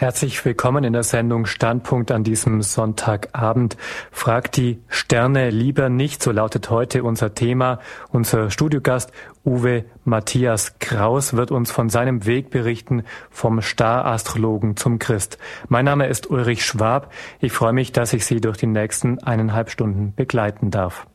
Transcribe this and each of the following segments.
Herzlich willkommen in der Sendung Standpunkt an diesem Sonntagabend. Fragt die Sterne lieber nicht, so lautet heute unser Thema. Unser Studiogast Uwe Matthias Kraus wird uns von seinem Weg berichten vom Star-Astrologen zum Christ. Mein Name ist Ulrich Schwab. Ich freue mich, dass ich Sie durch die nächsten eineinhalb Stunden begleiten darf.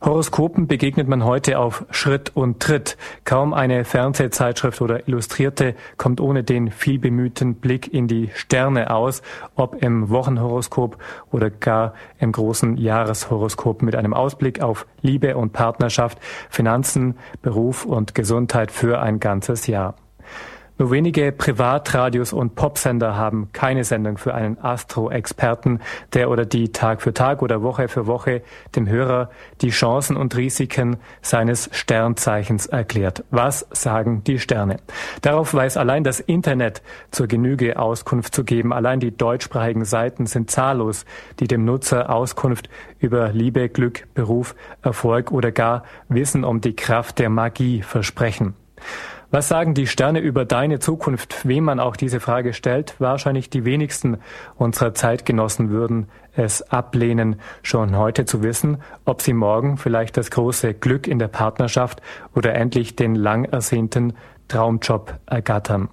Horoskopen begegnet man heute auf Schritt und Tritt. Kaum eine Fernsehzeitschrift oder Illustrierte kommt ohne den vielbemühten Blick in die Sterne aus, ob im Wochenhoroskop oder gar im großen Jahreshoroskop mit einem Ausblick auf Liebe und Partnerschaft, Finanzen, Beruf und Gesundheit für ein ganzes Jahr. Nur wenige Privatradios und Popsender haben keine Sendung für einen Astro-Experten, der oder die Tag für Tag oder Woche für Woche dem Hörer die Chancen und Risiken seines Sternzeichens erklärt. Was sagen die Sterne? Darauf weiß allein das Internet zur Genüge Auskunft zu geben. Allein die deutschsprachigen Seiten sind zahllos, die dem Nutzer Auskunft über Liebe, Glück, Beruf, Erfolg oder gar Wissen um die Kraft der Magie versprechen. Was sagen die Sterne über deine Zukunft? Wem man auch diese Frage stellt, wahrscheinlich die wenigsten unserer Zeitgenossen würden es ablehnen, schon heute zu wissen, ob sie morgen vielleicht das große Glück in der Partnerschaft oder endlich den lang ersehnten Traumjob ergattern.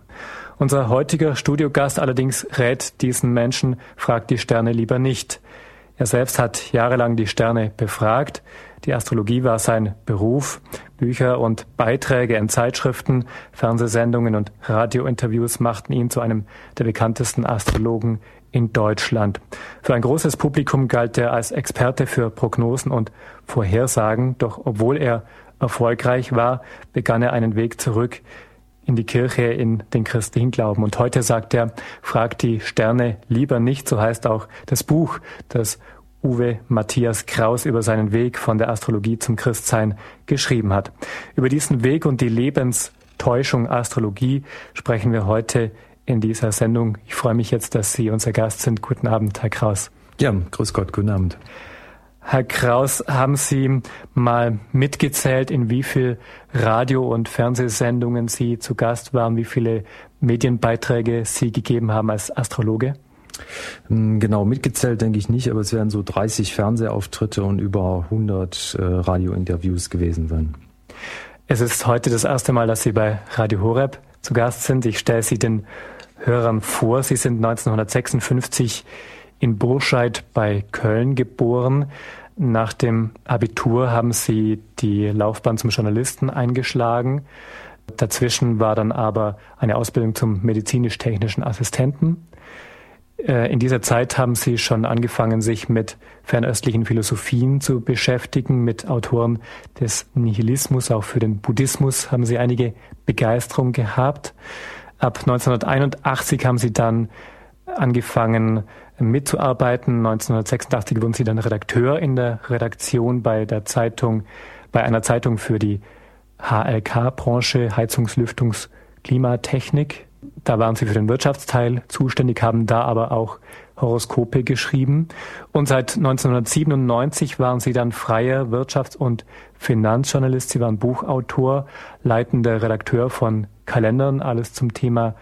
Unser heutiger Studiogast allerdings rät diesen Menschen, fragt die Sterne lieber nicht. Er selbst hat jahrelang die Sterne befragt. Die Astrologie war sein Beruf. Bücher und Beiträge in Zeitschriften, Fernsehsendungen und Radiointerviews machten ihn zu einem der bekanntesten Astrologen in Deutschland. Für ein großes Publikum galt er als Experte für Prognosen und Vorhersagen, doch obwohl er erfolgreich war, begann er einen Weg zurück in die Kirche, in den christlichen Glauben. Und heute sagt er, fragt die Sterne lieber nicht, so heißt auch das Buch, das Uwe Matthias Kraus über seinen Weg von der Astrologie zum Christsein geschrieben hat. Über diesen Weg und die Lebenstäuschung Astrologie sprechen wir heute in dieser Sendung. Ich freue mich jetzt, dass Sie unser Gast sind. Guten Abend, Herr Kraus. Ja, grüß Gott, guten Abend. Herr Kraus, haben Sie mal mitgezählt, in wie viel Radio- und Fernsehsendungen Sie zu Gast waren, wie viele Medienbeiträge Sie gegeben haben als Astrologe? Hm, genau, mitgezählt denke ich nicht, aber es werden so 30 Fernsehauftritte und über 100 äh, Radiointerviews gewesen sein. Es ist heute das erste Mal, dass Sie bei Radio Horeb zu Gast sind. Ich stelle Sie den Hörern vor. Sie sind 1956 in Burscheid bei Köln geboren. Nach dem Abitur haben sie die Laufbahn zum Journalisten eingeschlagen. Dazwischen war dann aber eine Ausbildung zum medizinisch-technischen Assistenten. Äh, in dieser Zeit haben Sie schon angefangen, sich mit fernöstlichen Philosophien zu beschäftigen, mit Autoren des Nihilismus, auch für den Buddhismus haben Sie einige Begeisterung gehabt. Ab 1981 haben Sie dann angefangen mitzuarbeiten. 1986 wurden Sie dann Redakteur in der Redaktion bei der Zeitung, bei einer Zeitung für die HLK-Branche, Heizungs-, Lüftungs-, Klimatechnik. Da waren Sie für den Wirtschaftsteil zuständig, haben da aber auch Horoskope geschrieben. Und seit 1997 waren Sie dann freier Wirtschafts- und Finanzjournalist. Sie waren Buchautor, leitender Redakteur von Kalendern, alles zum Thema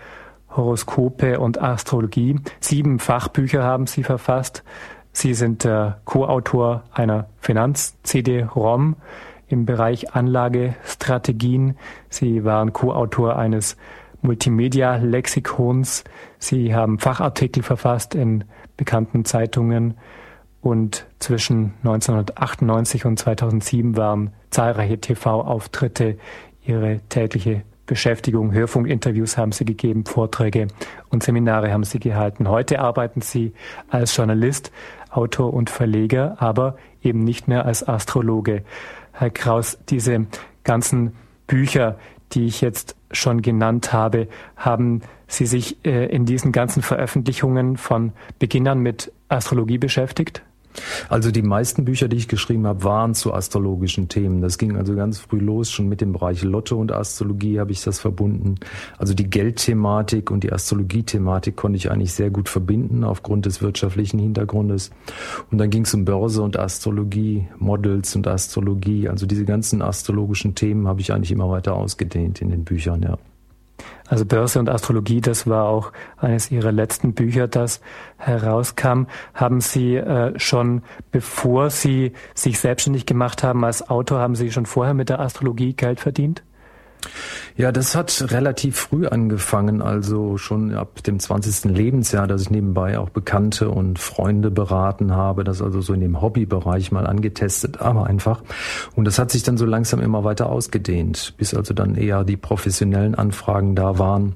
Horoskope und Astrologie. Sieben Fachbücher haben Sie verfasst. Sie sind der Co-Autor einer Finanz-CD-ROM im Bereich Anlagestrategien. Sie waren Co-Autor eines Multimedia-Lexikons. Sie haben Fachartikel verfasst in bekannten Zeitungen und zwischen 1998 und 2007 waren zahlreiche TV-Auftritte ihre tägliche Beschäftigung, Hörfunkinterviews haben Sie gegeben, Vorträge und Seminare haben Sie gehalten. Heute arbeiten Sie als Journalist, Autor und Verleger, aber eben nicht mehr als Astrologe. Herr Kraus, diese ganzen Bücher, die ich jetzt schon genannt habe, haben Sie sich äh, in diesen ganzen Veröffentlichungen von Beginn an mit Astrologie beschäftigt? Also die meisten Bücher, die ich geschrieben habe, waren zu astrologischen Themen. Das ging also ganz früh los, schon mit dem Bereich Lotto und Astrologie habe ich das verbunden. Also die Geldthematik und die Astrologie-Thematik konnte ich eigentlich sehr gut verbinden aufgrund des wirtschaftlichen Hintergrundes. Und dann ging es um Börse und Astrologie, Models und Astrologie. Also diese ganzen astrologischen Themen habe ich eigentlich immer weiter ausgedehnt in den Büchern, ja. Also Börse und Astrologie, das war auch eines Ihrer letzten Bücher, das herauskam. Haben Sie äh, schon, bevor Sie sich selbstständig gemacht haben als Autor, haben Sie schon vorher mit der Astrologie Geld verdient? Ja, das hat relativ früh angefangen, also schon ab dem 20. Lebensjahr, dass ich nebenbei auch Bekannte und Freunde beraten habe, das also so in dem Hobbybereich mal angetestet, aber einfach. Und das hat sich dann so langsam immer weiter ausgedehnt, bis also dann eher die professionellen Anfragen da waren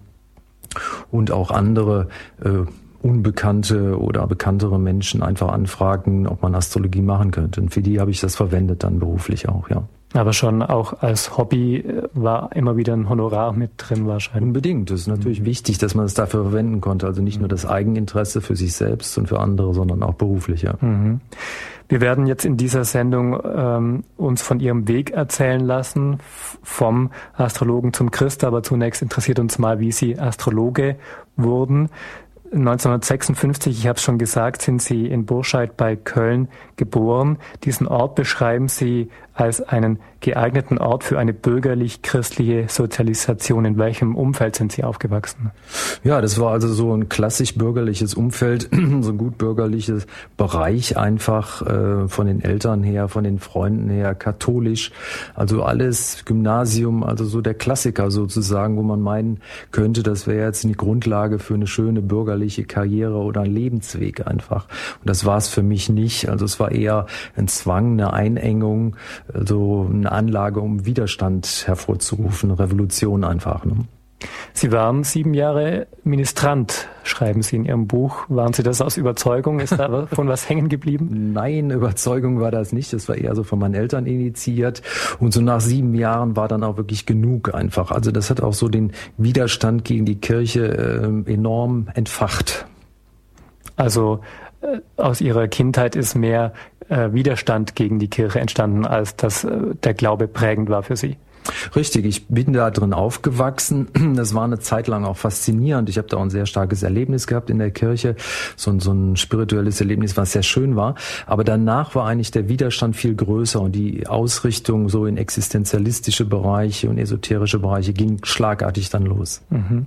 und auch andere äh, unbekannte oder bekanntere Menschen einfach anfragen, ob man Astrologie machen könnte. Und für die habe ich das verwendet dann beruflich auch, ja. Aber schon auch als Hobby äh, war immer wieder ein Honorar mit drin wahrscheinlich. Unbedingt. Es ist natürlich mhm. wichtig, dass man es dafür verwenden konnte. Also nicht nur das Eigeninteresse für sich selbst und für andere, sondern auch beruflich. Ja. Mhm. Wir werden jetzt in dieser Sendung ähm, uns von Ihrem Weg erzählen lassen, vom Astrologen zum Christ. Aber zunächst interessiert uns mal, wie Sie Astrologe wurden. 1956, ich habe es schon gesagt, sind Sie in Burscheid bei Köln geboren. Diesen Ort beschreiben Sie als einen geeigneten Ort für eine bürgerlich-christliche Sozialisation. In welchem Umfeld sind Sie aufgewachsen? Ja, das war also so ein klassisch bürgerliches Umfeld, so ein gut bürgerliches Bereich einfach äh, von den Eltern her, von den Freunden her, katholisch, also alles Gymnasium, also so der Klassiker sozusagen, wo man meinen könnte, das wäre jetzt die Grundlage für eine schöne bürgerliche Karriere oder ein Lebensweg einfach. Und das war es für mich nicht. Also es war eher ein Zwang, eine Einengung, also eine Anlage, um Widerstand hervorzurufen, Revolution einfach. Ne? Sie waren sieben Jahre Ministrant, schreiben Sie in Ihrem Buch. Waren Sie das aus Überzeugung? Ist da von was hängen geblieben? Nein, Überzeugung war das nicht. Das war eher so von meinen Eltern initiiert. Und so nach sieben Jahren war dann auch wirklich genug einfach. Also das hat auch so den Widerstand gegen die Kirche äh, enorm entfacht. Also aus Ihrer Kindheit ist mehr äh, Widerstand gegen die Kirche entstanden, als dass äh, der Glaube prägend war für Sie. Richtig, ich bin da drin aufgewachsen. Das war eine Zeit lang auch faszinierend. Ich habe da auch ein sehr starkes Erlebnis gehabt in der Kirche, so, so ein spirituelles Erlebnis, was sehr schön war. Aber danach war eigentlich der Widerstand viel größer und die Ausrichtung so in existenzialistische Bereiche und esoterische Bereiche ging schlagartig dann los. Mhm.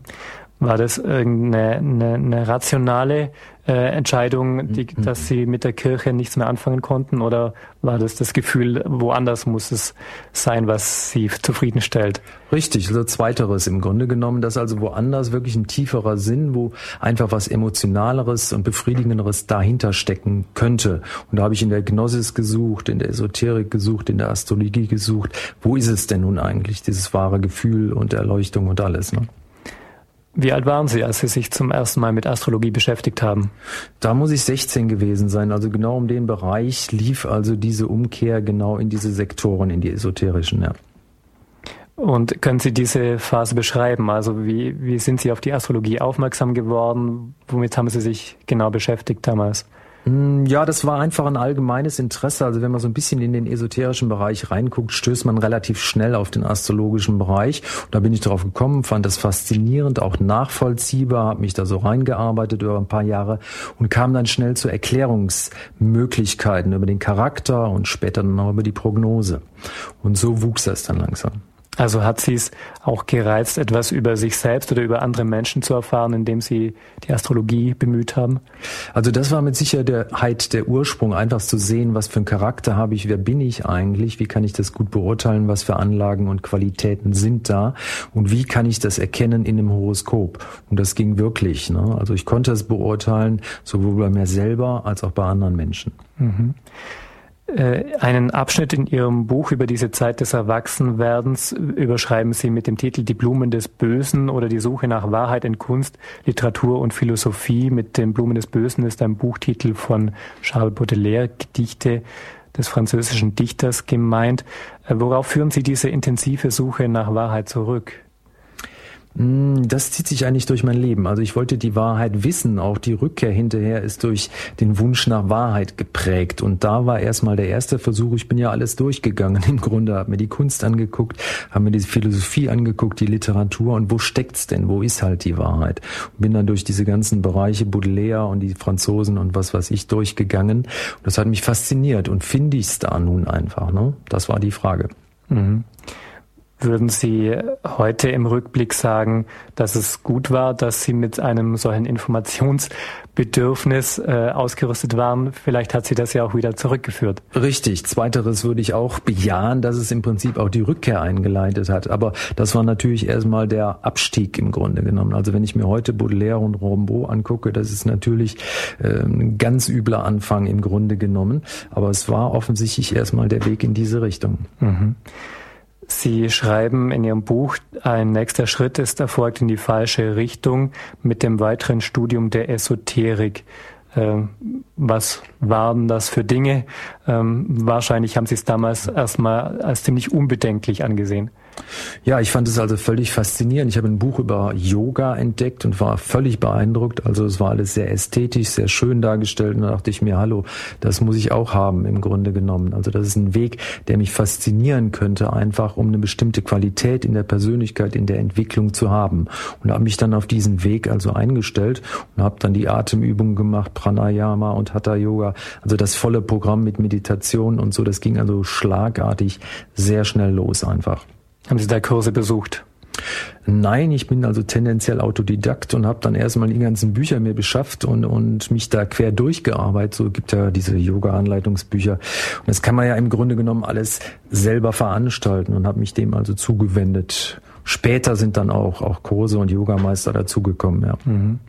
War das irgendeine eine, eine rationale äh, Entscheidung, die, mhm. dass Sie mit der Kirche nichts mehr anfangen konnten? Oder war das das Gefühl, woanders muss es sein, was Sie zufriedenstellt? Richtig, also zweiteres im Grunde genommen, dass also woanders wirklich ein tieferer Sinn, wo einfach was Emotionaleres und Befriedigenderes dahinter stecken könnte. Und da habe ich in der Gnosis gesucht, in der Esoterik gesucht, in der Astrologie gesucht. Wo ist es denn nun eigentlich, dieses wahre Gefühl und Erleuchtung und alles? Ne? Wie alt waren Sie, als Sie sich zum ersten Mal mit Astrologie beschäftigt haben? Da muss ich 16 gewesen sein. Also genau um den Bereich lief also diese Umkehr genau in diese Sektoren, in die esoterischen, ja. Und können Sie diese Phase beschreiben? Also wie, wie sind Sie auf die Astrologie aufmerksam geworden? Womit haben Sie sich genau beschäftigt damals? Hm, ja, das war einfach ein allgemeines Interesse. Also wenn man so ein bisschen in den esoterischen Bereich reinguckt, stößt man relativ schnell auf den astrologischen Bereich. Und da bin ich drauf gekommen, fand das faszinierend, auch nachvollziehbar, habe mich da so reingearbeitet über ein paar Jahre und kam dann schnell zu Erklärungsmöglichkeiten über den Charakter und später dann auch über die Prognose. Und so wuchs das dann langsam. Also hat sie es auch gereizt, etwas über sich selbst oder über andere Menschen zu erfahren, indem sie die Astrologie bemüht haben? Also das war mit Sicherheit der Ursprung, einfach zu sehen, was für einen Charakter habe ich, wer bin ich eigentlich, wie kann ich das gut beurteilen, was für Anlagen und Qualitäten sind da und wie kann ich das erkennen in einem Horoskop. Und das ging wirklich. Ne? Also ich konnte es beurteilen, sowohl bei mir selber als auch bei anderen Menschen. Mhm. Äh, einen Abschnitt in Ihrem Buch über diese Zeit des Erwachsenwerdens überschreiben Sie mit dem Titel Die Blumen des Bösen oder die Suche nach Wahrheit in Kunst, Literatur und Philosophie. Mit den Blumen des Bösen ist ein Buchtitel von Charles Baudelaire, Gedichte des französischen Dichters gemeint. Äh, worauf führen Sie diese intensive Suche nach Wahrheit zurück? Hm, das zieht sich eigentlich durch mein Leben. Also ich wollte die Wahrheit wissen. Auch die Rückkehr hinterher ist durch den Wunsch nach Wahrheit geprägt. Und da war erstmal der erste Versuch. Ich bin ja alles durchgegangen im Grunde, habe mir die Kunst angeguckt, habe mir die Philosophie angeguckt, die Literatur und wo steckt's denn? Wo ist halt die Wahrheit? Und bin dann durch diese ganzen Bereiche Baudelaire und die Franzosen und was weiß ich durchgegangen. Und das hat mich fasziniert. Und finde ich's da nun einfach? Ne? Das war die Frage. Mhm. Würden Sie heute im Rückblick sagen, dass es gut war, dass Sie mit einem solchen Informationsbedürfnis äh, ausgerüstet waren? Vielleicht hat Sie das ja auch wieder zurückgeführt. Richtig. Zweiteres würde ich auch bejahen, dass es im Prinzip auch die Rückkehr eingeleitet hat. Aber das war natürlich erstmal der Abstieg im Grunde genommen. Also wenn ich mir heute Baudelaire und Rimbaud angucke, das ist natürlich äh, ein ganz übler Anfang im Grunde genommen. Aber es war offensichtlich erstmal der Weg in diese Richtung. Mhm. Sie schreiben in Ihrem Buch, ein nächster Schritt ist erfolgt in die falsche Richtung mit dem weiteren Studium der Esoterik. Ähm, was waren das für Dinge? Ähm, wahrscheinlich haben Sie es damals erstmal als ziemlich unbedenklich angesehen. Ja, ich fand es also völlig faszinierend. Ich habe ein Buch über Yoga entdeckt und war völlig beeindruckt. Also es war alles sehr ästhetisch, sehr schön dargestellt. Und da dachte ich mir, hallo, das muss ich auch haben im Grunde genommen. Also das ist ein Weg, der mich faszinieren könnte, einfach um eine bestimmte Qualität in der Persönlichkeit, in der Entwicklung zu haben. Und habe mich dann auf diesen Weg also eingestellt und habe dann die Atemübungen gemacht, Pranayama und Hatha Yoga. Also das volle Programm mit Meditation und so. Das ging also schlagartig sehr schnell los einfach. Haben Sie da Kurse besucht? Nein, ich bin also tendenziell Autodidakt und habe dann erstmal die ganzen Bücher mir beschafft und, und mich da quer durchgearbeitet. So gibt ja diese Yoga-Anleitungsbücher. Und das kann man ja im Grunde genommen alles selber veranstalten und habe mich dem also zugewendet. Später sind dann auch, auch Kurse und Yogameister dazugekommen, ja. Mhm.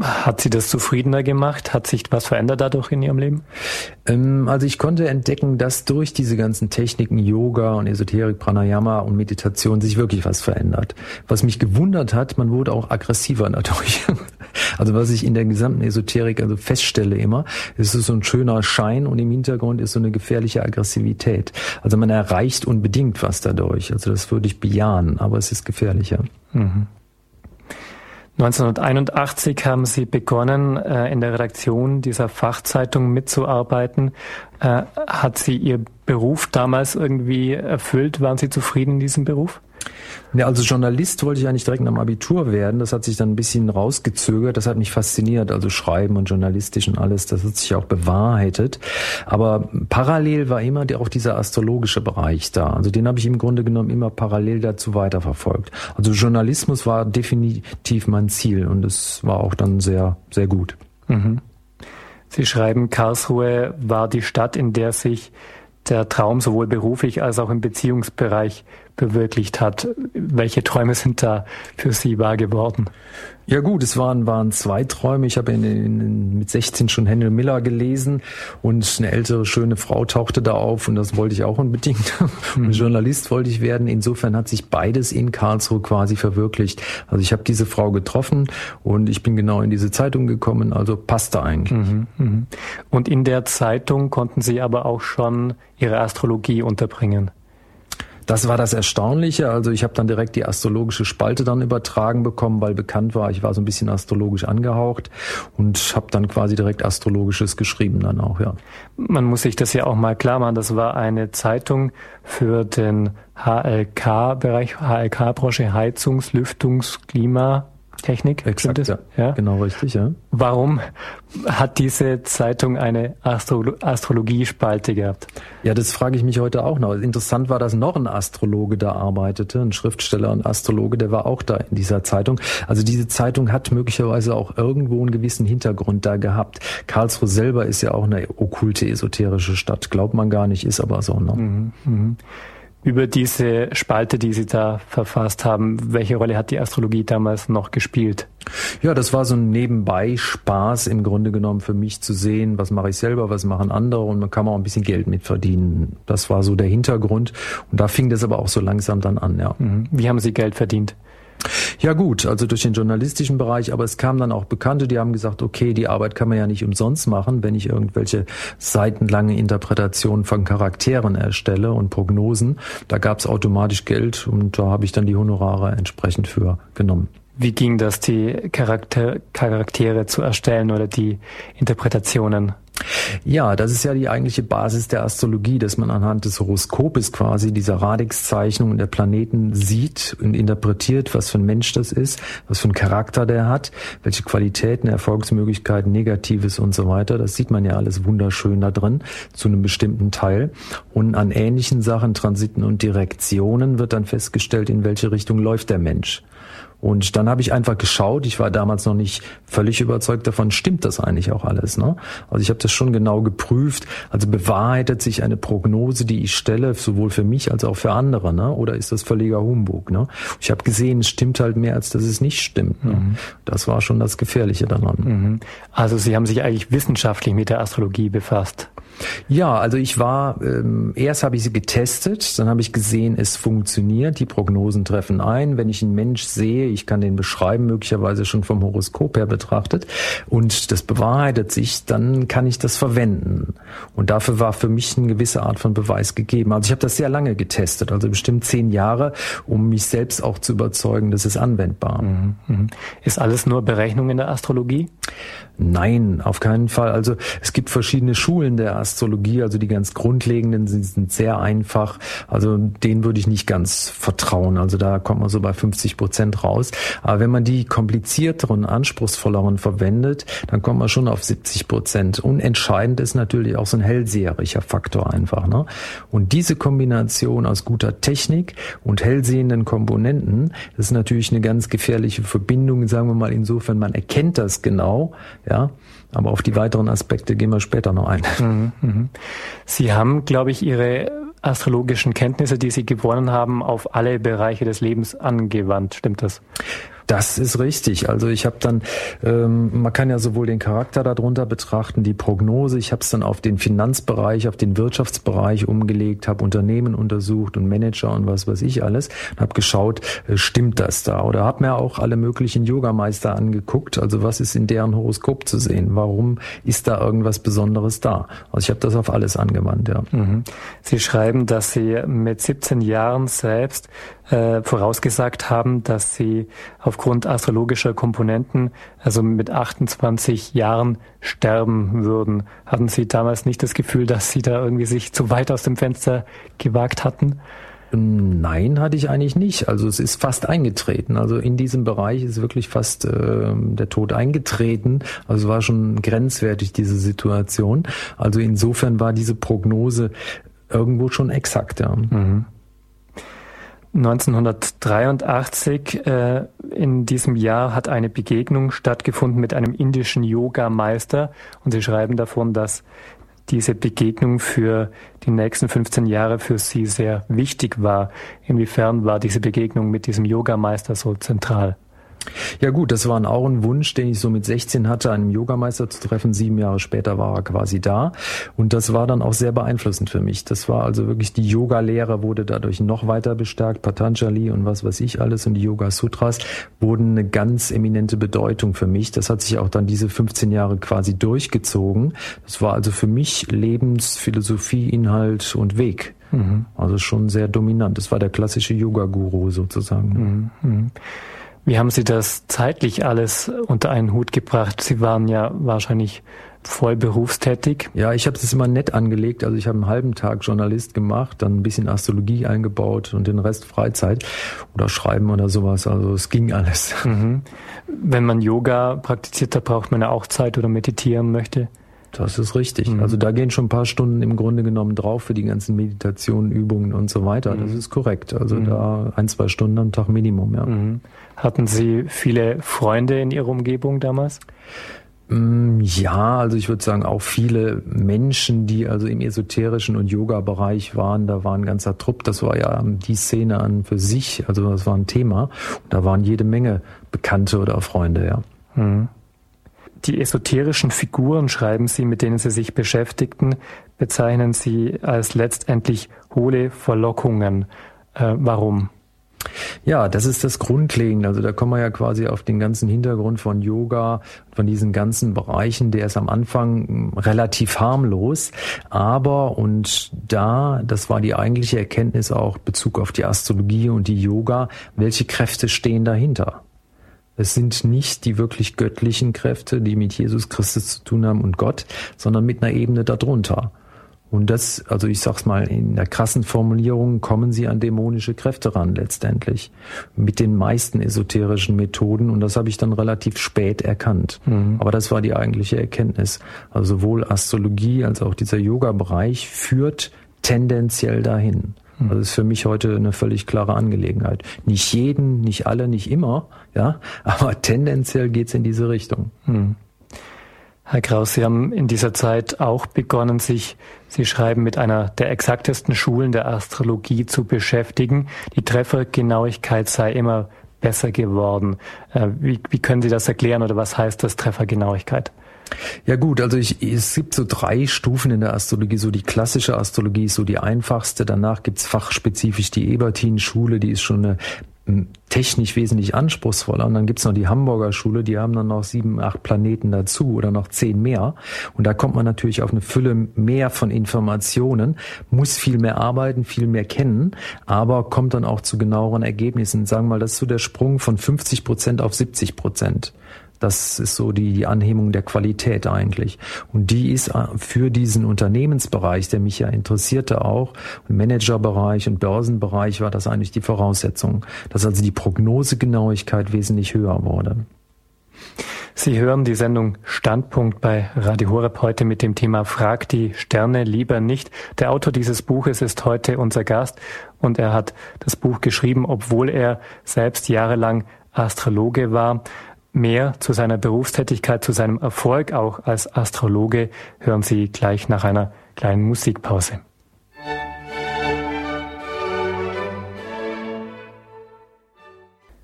Hat Sie das zufriedener gemacht? Hat sich was verändert dadurch in Ihrem Leben? Ähm, also ich konnte entdecken, dass durch diese ganzen Techniken Yoga und Esoterik, Pranayama und Meditation sich wirklich was verändert. Was mich gewundert hat, man wurde auch aggressiver dadurch. Also was ich in der gesamten Esoterik also feststelle immer, ist es so ein schöner Schein und im Hintergrund ist so eine gefährliche Aggressivität. Also man erreicht unbedingt was dadurch. Also das würde ich bejahen, aber es ist gefährlicher. Mhm. 1981 haben Sie begonnen, äh, in der Redaktion dieser Fachzeitung mitzuarbeiten. Äh, hat Sie Ihr Beruf damals irgendwie erfüllt? Waren Sie zufrieden in diesem Beruf? Ja, also Journalist wollte ich eigentlich direkt am Abitur werden. Das hat sich dann ein bisschen rausgezögert. Das hat mich fasziniert. Also Schreiben und journalistisch und alles. Das hat sich auch bewahrheitet. Aber parallel war immer der, auch dieser astrologische Bereich da. Also den habe ich im Grunde genommen immer parallel dazu weiterverfolgt. Also Journalismus war definitiv mein Ziel und es war auch dann sehr, sehr gut. Mhm. Sie schreiben, Karlsruhe war die Stadt, in der sich der Traum sowohl beruflich als auch im Beziehungsbereich bewirklicht hat. Welche Träume sind da für Sie wahr geworden? Ja gut, es waren, waren zwei Träume. Ich habe in, in, mit 16 schon Henry Miller gelesen und eine ältere, schöne Frau tauchte da auf und das wollte ich auch unbedingt. Mhm. Journalist wollte ich werden. Insofern hat sich beides in Karlsruhe quasi verwirklicht. Also ich habe diese Frau getroffen und ich bin genau in diese Zeitung gekommen, also passte eigentlich. Mhm, mh. Und in der Zeitung konnten Sie aber auch schon Ihre Astrologie unterbringen. Das war das Erstaunliche. Also ich habe dann direkt die astrologische Spalte dann übertragen bekommen, weil bekannt war, ich war so ein bisschen astrologisch angehaucht und habe dann quasi direkt astrologisches geschrieben dann auch, ja. Man muss sich das ja auch mal klar machen. Das war eine Zeitung für den HLK-Bereich, HLK-Branche Heizungs-, Lüftungs-, Klima- Technik. Exakt, ja. ja. Genau richtig, ja. Warum hat diese Zeitung eine Astro Astrologiespalte gehabt? Ja, das frage ich mich heute auch noch. Interessant war, dass noch ein Astrologe da arbeitete, ein Schriftsteller und Astrologe, der war auch da in dieser Zeitung. Also diese Zeitung hat möglicherweise auch irgendwo einen gewissen Hintergrund da gehabt. Karlsruhe selber ist ja auch eine okkulte, esoterische Stadt. Glaubt man gar nicht, ist aber so. Ne? Mhm, mh über diese Spalte, die Sie da verfasst haben. Welche Rolle hat die Astrologie damals noch gespielt? Ja, das war so ein Nebenbei-Spaß im Grunde genommen für mich zu sehen, was mache ich selber, was machen andere und man kann auch ein bisschen Geld mit verdienen. Das war so der Hintergrund und da fing das aber auch so langsam dann an, ja. Mhm. Wie haben Sie Geld verdient? Ja gut, also durch den journalistischen Bereich, aber es kamen dann auch Bekannte, die haben gesagt, okay, die Arbeit kann man ja nicht umsonst machen, wenn ich irgendwelche seitenlange Interpretationen von Charakteren erstelle und Prognosen. Da gab es automatisch Geld und da habe ich dann die Honorare entsprechend für genommen. Wie ging das, die Charakter Charaktere zu erstellen oder die Interpretationen? Ja, das ist ja die eigentliche Basis der Astrologie, dass man anhand des Horoskopes quasi dieser Radix-Zeichnung der Planeten sieht und interpretiert, was für ein Mensch das ist, was für ein Charakter der hat, welche Qualitäten, Erfolgsmöglichkeiten, Negatives und so weiter. Das sieht man ja alles wunderschön da drin zu einem bestimmten Teil. Und an ähnlichen Sachen, Transiten und Direktionen wird dann festgestellt, in welche Richtung läuft der Mensch. Und dann habe ich einfach geschaut, ich war damals noch nicht völlig überzeugt davon, stimmt das eigentlich auch alles. Ne? Also ich habe das schon genau geprüft. Also bewahrheitet sich eine Prognose, die ich stelle, sowohl für mich als auch für andere, ne? oder ist das völliger Humbug? Ne? Ich habe gesehen, es stimmt halt mehr, als dass es nicht stimmt. Ne? Mhm. Das war schon das Gefährliche daran. Mhm. Also Sie haben sich eigentlich wissenschaftlich mit der Astrologie befasst. Ja, also ich war, ähm, erst habe ich sie getestet, dann habe ich gesehen, es funktioniert, die Prognosen treffen ein. Wenn ich einen Mensch sehe, ich kann den beschreiben, möglicherweise schon vom Horoskop her betrachtet, und das bewahrheitet sich, dann kann ich das verwenden. Und dafür war für mich eine gewisse Art von Beweis gegeben. Also ich habe das sehr lange getestet, also bestimmt zehn Jahre, um mich selbst auch zu überzeugen, dass es anwendbar. Mhm, mhm. Ist alles nur Berechnung in der Astrologie? Nein, auf keinen Fall. Also es gibt verschiedene Schulen der Astrologie, also die ganz grundlegenden sind, sind sehr einfach. Also denen würde ich nicht ganz vertrauen. Also da kommt man so bei 50 Prozent raus. Aber wenn man die komplizierteren, anspruchsvolleren verwendet, dann kommt man schon auf 70 Prozent. Und entscheidend ist natürlich auch so ein hellseherischer Faktor einfach. Ne? Und diese Kombination aus guter Technik und hellsehenden Komponenten, das ist natürlich eine ganz gefährliche Verbindung, sagen wir mal insofern, man erkennt das genau, ja, aber auf die weiteren Aspekte gehen wir später noch ein. Mhm, mhm. Sie haben, glaube ich, Ihre astrologischen Kenntnisse, die Sie gewonnen haben, auf alle Bereiche des Lebens angewandt. Stimmt das? Das ist richtig. Also ich habe dann, ähm, man kann ja sowohl den Charakter darunter betrachten, die Prognose. Ich habe es dann auf den Finanzbereich, auf den Wirtschaftsbereich umgelegt, habe Unternehmen untersucht und Manager und was weiß ich alles und habe geschaut, äh, stimmt das da? Oder habe mir auch alle möglichen Yogameister angeguckt. Also was ist in deren Horoskop zu sehen? Warum ist da irgendwas Besonderes da? Also ich habe das auf alles angewandt. Ja. Mhm. Sie schreiben, dass Sie mit 17 Jahren selbst äh, vorausgesagt haben, dass sie aufgrund astrologischer Komponenten, also mit 28 Jahren sterben würden. Hatten Sie damals nicht das Gefühl, dass Sie da irgendwie sich zu weit aus dem Fenster gewagt hatten? Nein, hatte ich eigentlich nicht. Also es ist fast eingetreten. Also in diesem Bereich ist wirklich fast äh, der Tod eingetreten. Also war schon grenzwertig diese Situation. Also insofern war diese Prognose irgendwo schon exakt. Ja. Mhm. 1983 äh, in diesem Jahr hat eine Begegnung stattgefunden mit einem indischen Yoga-Meister und Sie schreiben davon, dass diese Begegnung für die nächsten 15 Jahre für Sie sehr wichtig war. Inwiefern war diese Begegnung mit diesem Yoga-Meister so zentral? Ja gut, das war auch ein Wunsch, den ich so mit 16 hatte, einen Yogameister zu treffen. Sieben Jahre später war er quasi da. Und das war dann auch sehr beeinflussend für mich. Das war also wirklich, die Yoga-Lehre wurde dadurch noch weiter bestärkt. Patanjali und was weiß ich alles und die Yoga-Sutras wurden eine ganz eminente Bedeutung für mich. Das hat sich auch dann diese 15 Jahre quasi durchgezogen. Das war also für mich Lebensphilosophie, Inhalt und Weg. Mhm. Also schon sehr dominant. Das war der klassische Yoga-Guru sozusagen. Mhm. Wie haben Sie das zeitlich alles unter einen Hut gebracht? Sie waren ja wahrscheinlich voll berufstätig. Ja, ich habe es immer nett angelegt. Also ich habe einen halben Tag Journalist gemacht, dann ein bisschen Astrologie eingebaut und den Rest Freizeit oder Schreiben oder sowas. Also es ging alles. Mhm. Wenn man Yoga praktiziert, da braucht man ja auch Zeit oder meditieren möchte. Das ist richtig. Mhm. Also da gehen schon ein paar Stunden im Grunde genommen drauf für die ganzen Meditationen, Übungen und so weiter. Mhm. Das ist korrekt. Also mhm. da ein, zwei Stunden am Tag Minimum, ja. Mhm. Hatten Sie viele Freunde in Ihrer Umgebung damals? Mm, ja, also ich würde sagen auch viele Menschen, die also im esoterischen und Yoga-Bereich waren, da war ein ganzer Trupp, das war ja die Szene an für sich, also das war ein Thema. Und da waren jede Menge Bekannte oder Freunde, ja. Die esoterischen Figuren, schreiben Sie, mit denen Sie sich beschäftigten, bezeichnen Sie als letztendlich hohle Verlockungen. Äh, warum? Ja, das ist das Grundlegende. Also da kommen wir ja quasi auf den ganzen Hintergrund von Yoga, von diesen ganzen Bereichen. Der ist am Anfang relativ harmlos, aber und da, das war die eigentliche Erkenntnis auch Bezug auf die Astrologie und die Yoga, welche Kräfte stehen dahinter? Es sind nicht die wirklich göttlichen Kräfte, die mit Jesus Christus zu tun haben und Gott, sondern mit einer Ebene darunter. Und das, also ich sag's mal, in der krassen Formulierung kommen sie an dämonische Kräfte ran letztendlich. Mit den meisten esoterischen Methoden. Und das habe ich dann relativ spät erkannt. Mhm. Aber das war die eigentliche Erkenntnis. Also sowohl Astrologie als auch dieser Yoga-Bereich führt tendenziell dahin. Mhm. Also ist für mich heute eine völlig klare Angelegenheit. Nicht jeden, nicht alle, nicht immer, ja, aber tendenziell geht's in diese Richtung. Mhm. Herr Kraus, Sie haben in dieser Zeit auch begonnen, sich, Sie schreiben, mit einer der exaktesten Schulen der Astrologie zu beschäftigen. Die Treffergenauigkeit sei immer besser geworden. Äh, wie, wie können Sie das erklären oder was heißt das Treffergenauigkeit? Ja gut, also ich, es gibt so drei Stufen in der Astrologie. So die klassische Astrologie ist so die einfachste. Danach gibt's fachspezifisch die Ebertin-Schule, die ist schon eine technisch wesentlich anspruchsvoller. Und dann gibt's noch die Hamburger Schule, die haben dann noch sieben, acht Planeten dazu oder noch zehn mehr. Und da kommt man natürlich auf eine Fülle mehr von Informationen, muss viel mehr arbeiten, viel mehr kennen, aber kommt dann auch zu genaueren Ergebnissen. Sagen wir mal, das ist so der Sprung von 50 Prozent auf 70 Prozent. Das ist so die, die Anhebung der Qualität eigentlich. Und die ist äh, für diesen Unternehmensbereich, der mich ja interessierte auch, und Managerbereich und Börsenbereich war das eigentlich die Voraussetzung, dass also die Prognosegenauigkeit wesentlich höher wurde. Sie hören die Sendung Standpunkt bei Radio Horeb heute mit dem Thema Frag die Sterne lieber nicht. Der Autor dieses Buches ist heute unser Gast und er hat das Buch geschrieben, obwohl er selbst jahrelang Astrologe war. Mehr zu seiner Berufstätigkeit, zu seinem Erfolg auch als Astrologe hören Sie gleich nach einer kleinen Musikpause.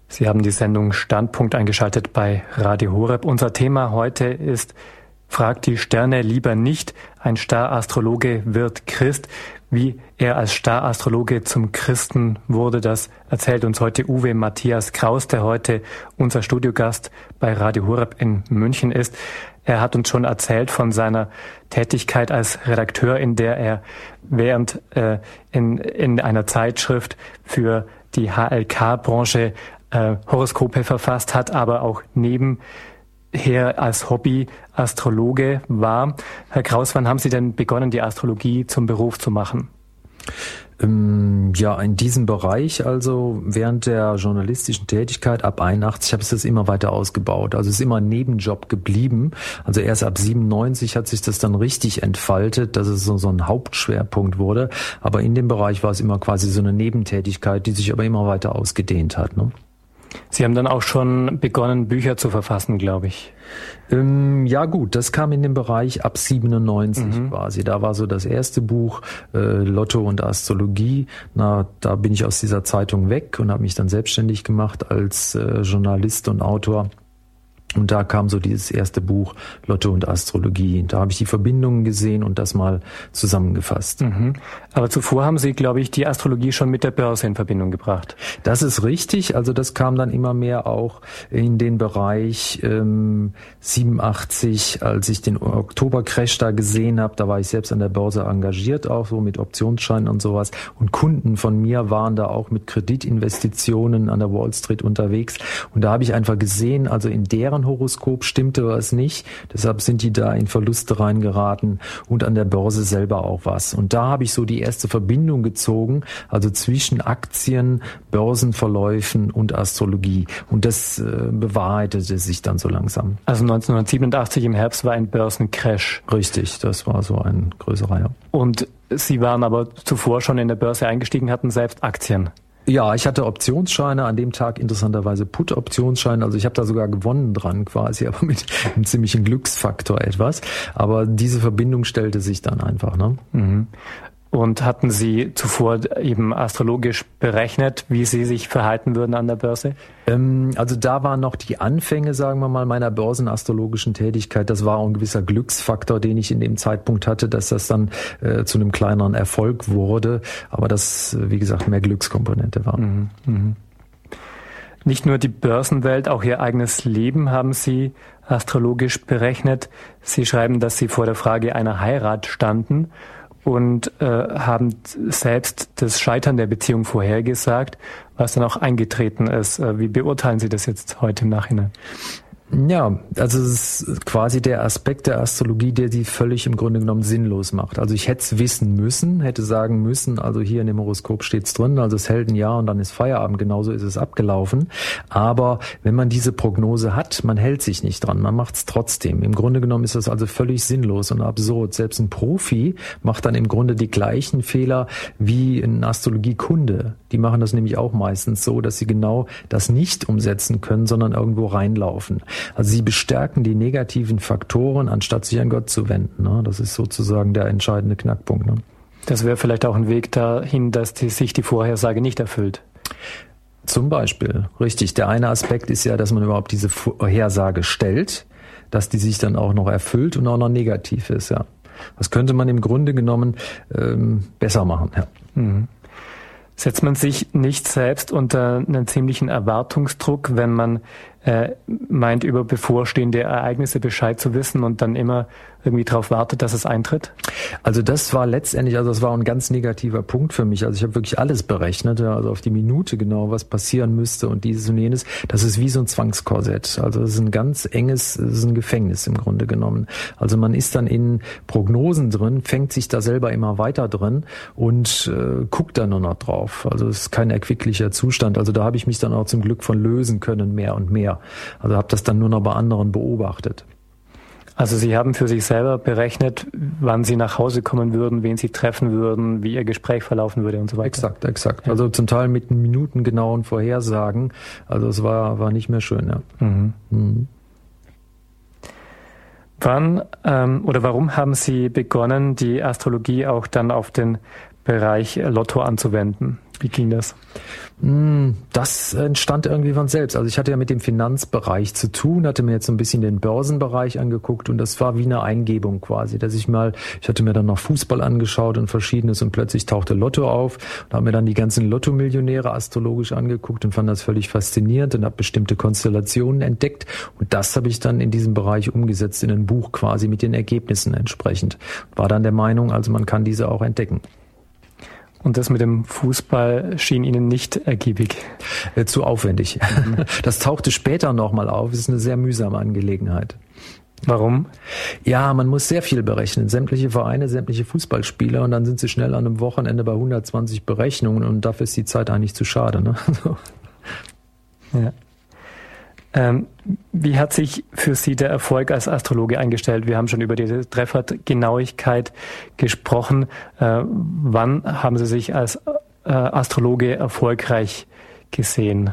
Sie haben die Sendung Standpunkt eingeschaltet bei Radio Horeb. Unser Thema heute ist Fragt die Sterne lieber nicht. Ein Star-Astrologe wird Christ. Wie er als Star-Astrologe zum Christen wurde, das erzählt uns heute Uwe Matthias Kraus, der heute unser Studiogast bei Radio Horeb in München ist. Er hat uns schon erzählt von seiner Tätigkeit als Redakteur, in der er während äh, in, in einer Zeitschrift für die HLK-Branche äh, Horoskope verfasst hat, aber auch nebenher als Hobby Astrologe war. Herr Kraus, wann haben Sie denn begonnen, die Astrologie zum Beruf zu machen? Ähm, ja, in diesem Bereich, also während der journalistischen Tätigkeit ab 81 habe ich das immer weiter ausgebaut. Also es ist immer ein Nebenjob geblieben. Also erst ab 97 hat sich das dann richtig entfaltet, dass es so, so ein Hauptschwerpunkt wurde. Aber in dem Bereich war es immer quasi so eine Nebentätigkeit, die sich aber immer weiter ausgedehnt hat. Ne? Sie haben dann auch schon begonnen, Bücher zu verfassen, glaube ich. Ähm, ja gut, das kam in den Bereich ab 97 mhm. quasi. Da war so das erste Buch äh, Lotto und Astrologie. Na, da bin ich aus dieser Zeitung weg und habe mich dann selbstständig gemacht als äh, Journalist und Autor. Und da kam so dieses erste Buch Lotto und Astrologie. Da habe ich die Verbindungen gesehen und das mal zusammengefasst. Mhm. Aber zuvor haben Sie, glaube ich, die Astrologie schon mit der Börse in Verbindung gebracht. Das ist richtig. Also das kam dann immer mehr auch in den Bereich ähm, 87, als ich den Oktobercrash da gesehen habe. Da war ich selbst an der Börse engagiert, auch so mit Optionsscheinen und sowas. Und Kunden von mir waren da auch mit Kreditinvestitionen an der Wall Street unterwegs. Und da habe ich einfach gesehen, also in deren Horoskop stimmte was nicht. Deshalb sind die da in Verluste reingeraten und an der Börse selber auch was. Und da habe ich so die erste Verbindung gezogen, also zwischen Aktien, Börsenverläufen und Astrologie. Und das äh, bewahrheitete sich dann so langsam. Also 1987 im Herbst war ein Börsencrash. Richtig, das war so ein größerer. Ja. Und Sie waren aber zuvor schon in der Börse eingestiegen, hatten selbst Aktien. Ja, ich hatte Optionsscheine, an dem Tag interessanterweise Put-Optionsscheine. Also ich habe da sogar gewonnen dran quasi, aber mit einem ziemlichen Glücksfaktor etwas. Aber diese Verbindung stellte sich dann einfach. Ne? Mhm. Und hatten Sie zuvor eben astrologisch berechnet, wie Sie sich verhalten würden an der Börse? Ähm, also da waren noch die Anfänge, sagen wir mal, meiner börsenastrologischen Tätigkeit. Das war ein gewisser Glücksfaktor, den ich in dem Zeitpunkt hatte, dass das dann äh, zu einem kleineren Erfolg wurde. Aber das, wie gesagt, mehr Glückskomponente war. Mhm, mh. Nicht nur die Börsenwelt, auch Ihr eigenes Leben haben Sie astrologisch berechnet. Sie schreiben, dass Sie vor der Frage einer Heirat standen und äh, haben selbst das Scheitern der Beziehung vorhergesagt, was dann auch eingetreten ist. Äh, wie beurteilen Sie das jetzt heute im Nachhinein? Ja, also es ist quasi der Aspekt der Astrologie, der die völlig im Grunde genommen sinnlos macht. Also ich hätte es wissen müssen, hätte sagen müssen, also hier in dem Horoskop steht's drin, also es hält ein Jahr und dann ist Feierabend, genauso ist es abgelaufen. Aber wenn man diese Prognose hat, man hält sich nicht dran, man macht's trotzdem. Im Grunde genommen ist das also völlig sinnlos und absurd. Selbst ein Profi macht dann im Grunde die gleichen Fehler wie ein Astrologiekunde. Die machen das nämlich auch meistens so, dass sie genau das nicht umsetzen können, sondern irgendwo reinlaufen. Also sie bestärken die negativen Faktoren, anstatt sich an Gott zu wenden. Ne? Das ist sozusagen der entscheidende Knackpunkt. Ne? Das wäre vielleicht auch ein Weg dahin, dass die, sich die Vorhersage nicht erfüllt. Zum Beispiel, richtig. Der eine Aspekt ist ja, dass man überhaupt diese Vorhersage stellt, dass die sich dann auch noch erfüllt und auch noch negativ ist, ja. Das könnte man im Grunde genommen ähm, besser machen, ja. Mhm. Setzt man sich nicht selbst unter einen ziemlichen Erwartungsdruck, wenn man äh, meint, über bevorstehende Ereignisse Bescheid zu wissen und dann immer irgendwie darauf wartet, dass es eintritt? Also das war letztendlich, also das war ein ganz negativer Punkt für mich. Also ich habe wirklich alles berechnet, also auf die Minute genau, was passieren müsste und dieses und jenes. Das ist wie so ein Zwangskorsett. Also es ist ein ganz enges, es ist ein Gefängnis im Grunde genommen. Also man ist dann in Prognosen drin, fängt sich da selber immer weiter drin und äh, guckt dann nur noch drauf. Also es ist kein erquicklicher Zustand. Also da habe ich mich dann auch zum Glück von lösen können, mehr und mehr. Also habe das dann nur noch bei anderen beobachtet. Also Sie haben für sich selber berechnet, wann Sie nach Hause kommen würden, wen Sie treffen würden, wie Ihr Gespräch verlaufen würde und so weiter. Exakt, exakt. Ja. Also zum Teil mit minutengenauen Vorhersagen. Also es war, war nicht mehr schön, ja. Mhm. Mhm. Wann ähm, oder warum haben Sie begonnen, die Astrologie auch dann auf den Bereich Lotto anzuwenden? Wie ging das? Hm, das entstand irgendwie von selbst. Also ich hatte ja mit dem Finanzbereich zu tun, hatte mir jetzt so ein bisschen den Börsenbereich angeguckt und das war wie eine Eingebung quasi, dass ich mal, ich hatte mir dann noch Fußball angeschaut und verschiedenes und plötzlich tauchte Lotto auf und habe mir dann die ganzen Lotto-Millionäre astrologisch angeguckt und fand das völlig faszinierend und habe bestimmte Konstellationen entdeckt und das habe ich dann in diesem Bereich umgesetzt in ein Buch quasi mit den Ergebnissen entsprechend. War dann der Meinung, also man kann diese auch entdecken. Und das mit dem Fußball schien Ihnen nicht ergiebig. Äh, zu aufwendig. Mhm. Das tauchte später nochmal auf. Es ist eine sehr mühsame Angelegenheit. Warum? Ja, man muss sehr viel berechnen. Sämtliche Vereine, sämtliche Fußballspieler und dann sind sie schnell an einem Wochenende bei 120 Berechnungen und dafür ist die Zeit eigentlich zu schade. Ne? ja. Ähm, wie hat sich für Sie der Erfolg als Astrologe eingestellt? Wir haben schon über diese Treffergenauigkeit gesprochen. Äh, wann haben Sie sich als äh, Astrologe erfolgreich gesehen?